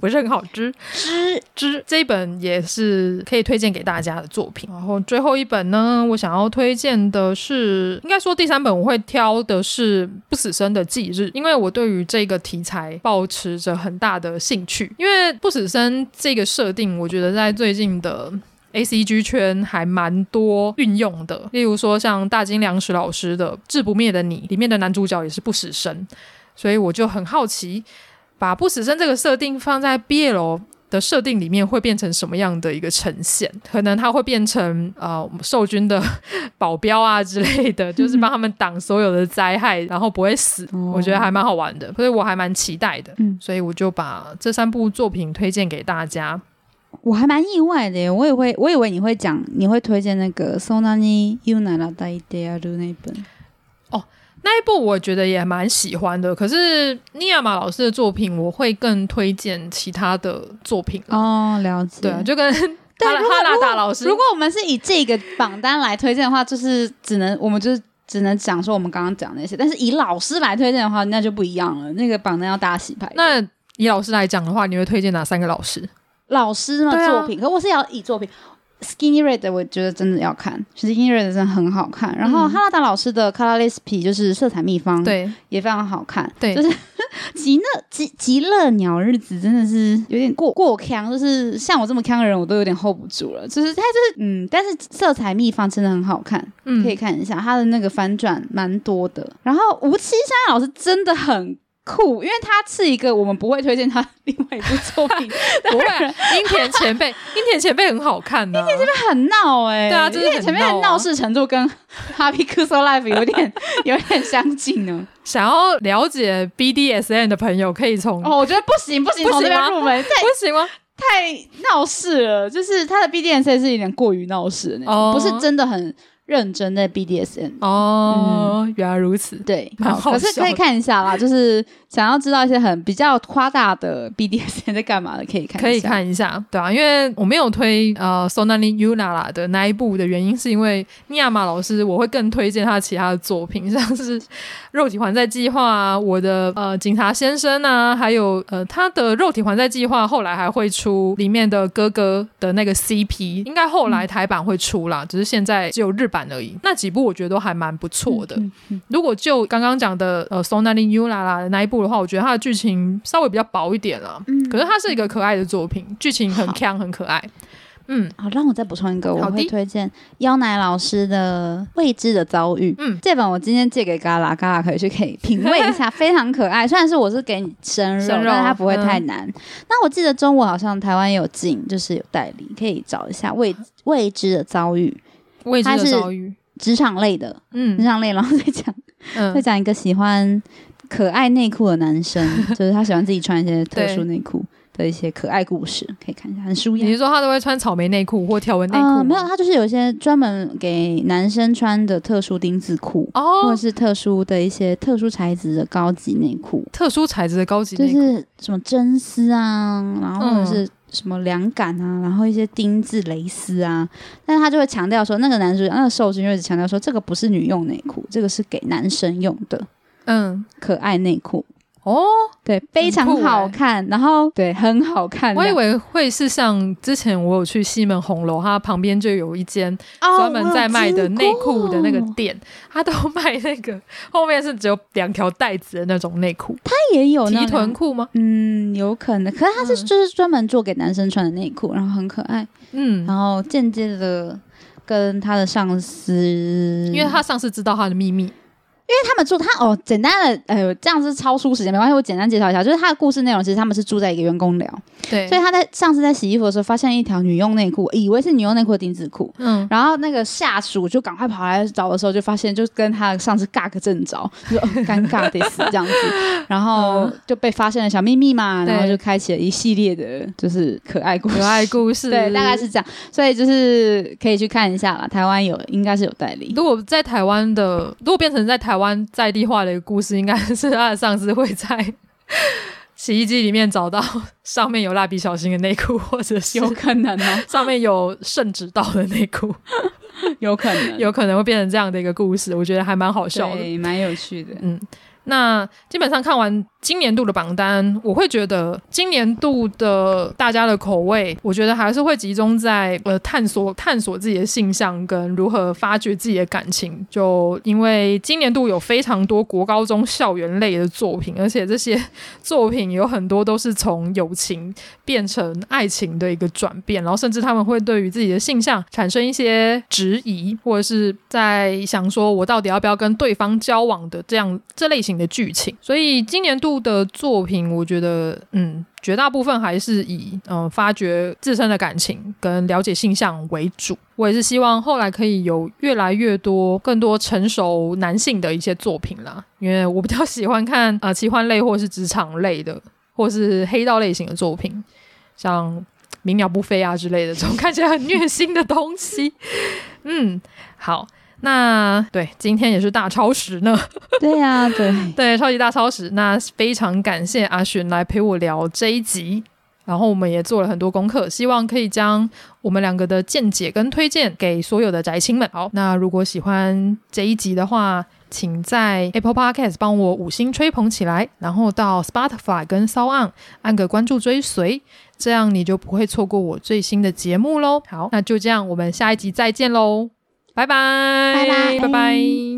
不是很好吃，吃吃这一本也是可以推荐给大家的作品。然后最后一本呢，我想要推荐的是，应该说第三本我会挑的是不死生的忌日，因为我对于这个题材保持着很大的兴趣。因为不死生这个设定，我觉得在最近的 ACG 圈还蛮多运用的。例如说像大金良史老师的《致不灭的你》里面的男主角也是不死身，所以我就很好奇。把不死身这个设定放在 BL 的设定里面，会变成什么样的一个呈现？可能它会变成呃受军的保镖啊之类的，就是帮他们挡所有的灾害，然后不会死。哦、我觉得还蛮好玩的，所以我还蛮期待的。嗯，所以我就把这三部作品推荐给大家。我还蛮意外的耶，我也会，我以为你会讲，你会推荐那个《そんなに言うなら抱いてやる》那本。 那一部我觉得也蛮喜欢的，可是尼亚马老师的作品我会更推荐其他的作品哦，了解。对，就跟 哈哈拉达老师如，如果我们是以这个榜单来推荐的话，就是只能我们就是只能讲说我们刚刚讲那些，但是以老师来推荐的话，那就不一样了。那个榜单要大洗牌。那以老师来讲的话，你会推荐哪三个老师？老师的作品，啊、可我是要以作品。Skinny Red，我觉得真的要看，Skinny Red 真的很好看。然后哈拉达老师的 Colorless 就是色彩秘方，对，也非常好看。对，就是 极乐极极乐鸟日子真的是有点过过锵，就是像我这么锵的人，我都有点 hold 不住了。就是他就是嗯，但是色彩秘方真的很好看，嗯，可以看一下他的那个反转蛮多的。然后吴七山老师真的很。酷，因为他是一个我们不会推荐他另外一部作品，不会。樱田前辈，樱田前辈很好看的，樱田前辈很闹哎，对啊，就是前辈的闹事程度跟 Happy c u s o Life 有点 有点相近呢。想要了解 BDSN 的朋友可以从哦，我觉得不行不行，从这边入门不行吗？太闹事了，就是他的 BDSN 是有点过于闹事的那种，不是真的很。认真的 BDSN 哦，嗯、原来如此，对，好，可是可以看一下啦，就是想要知道一些很比较夸大的 BDSN 在干嘛的，可以看，可以看一下，对啊，因为我没有推呃 Sonali Yunara 的那一部的原因，是因为尼亚马老师，我会更推荐他其他的作品，像是《肉体还债计划》啊，我的呃警察先生啊，还有呃他的《肉体还债计划》后来还会出里面的哥哥的那个 CP，应该后来台版会出啦，嗯、只是现在只有日版。而已，那几部我觉得都还蛮不错的。嗯嗯嗯、如果就刚刚讲的呃 Sonali Yunara 的那一部的话，我觉得它的剧情稍微比较薄一点了。嗯，可是它是一个可爱的作品，剧情很锵，很可爱。嗯，好，让我再补充一个，我会推荐妖奶老师的《未知的遭遇》。嗯，这本我今天借给嘎啦，嘎啦可以去可以品味一下，非常可爱。虽然是我是给你生肉，生肉但是它不会太难。嗯、那我记得中文好像台湾有进，就是有代理，可以找一下未《未未知的遭遇》。未知的遭遇，职场类的，嗯，职场类，然后再讲，嗯，再讲一个喜欢可爱内裤的男生，就是他喜欢自己穿一些特殊内裤的一些可爱故事，可以看一下，很舒压。你是说他都会穿草莓内裤或条纹内裤？呃，没有，他就是有一些专门给男生穿的特殊丁字裤，哦，或者是特殊的一些特殊材质的高级内裤，特殊材质的高级内裤，就是什么真丝啊，然后或者是。什么凉感啊，然后一些丁字蕾丝啊，但是他就会强调说，那个男主角那个寿君就一直强调说，这个不是女用内裤，这个是给男生用的，嗯，可爱内裤。哦，对，非常好看，欸、然后对，很好看。我以为会是像之前我有去西门红楼，它旁边就有一间专门在卖的内裤的那个店，他都卖那个后面是只有两条带子的那种内裤。它也有提臀裤吗？嗯，有可能。可是它是就是专门做给男生穿的内裤，然后很可爱。嗯，然后间接的跟他的上司，因为他上司知道他的秘密。因为他们住他哦，简单的，哎呦，这样是超出时间，没关系，我简单介绍一下，就是他的故事内容，其实他们是住在一个员工寮，对，所以他在上次在洗衣服的时候，发现一条女用内裤，以为是女用内裤的丁字裤，嗯，然后那个下属就赶快跑来找的时候，就发现就跟他上次尬个正着，就说尴尬的死这样子，然后就被发现了小秘密嘛，然后就开启了一系列的，就是可爱故事，可爱故事，对，大概是这样，所以就是可以去看一下啦，台湾有应该是有代理，如果在台湾的，如果变成在台湾。在地化的一个故事，应该是他的上司会在洗衣机里面找到上面有蜡笔小新的内裤，或者是有可能哦，上面有圣旨道的内裤，有可能，有可能会变成这样的一个故事，我觉得还蛮好笑的，蛮有趣的，嗯。那基本上看完今年度的榜单，我会觉得今年度的大家的口味，我觉得还是会集中在呃探索探索自己的性向跟如何发掘自己的感情。就因为今年度有非常多国高中校园类的作品，而且这些作品有很多都是从友情变成爱情的一个转变，然后甚至他们会对于自己的性向产生一些质疑，或者是在想说我到底要不要跟对方交往的这样这类型。的剧情，所以今年度的作品，我觉得，嗯，绝大部分还是以嗯、发掘自身的感情跟了解性向为主。我也是希望后来可以有越来越多、更多成熟男性的一些作品啦，因为我比较喜欢看啊、奇幻类或是职场类的，或是黑道类型的作品，像鸣鸟不飞啊之类的这种看起来很虐心的东西。嗯，好。那对，今天也是大超时呢。对呀、啊，对对，超级大超时。那非常感谢阿寻来陪我聊这一集，然后我们也做了很多功课，希望可以将我们两个的见解跟推荐给所有的宅青们。好，那如果喜欢这一集的话，请在 Apple Podcast 帮我五星吹捧起来，然后到 Spotify 跟 SoundOn 按个关注追随，这样你就不会错过我最新的节目喽。好，那就这样，我们下一集再见喽。拜拜，拜拜，拜拜。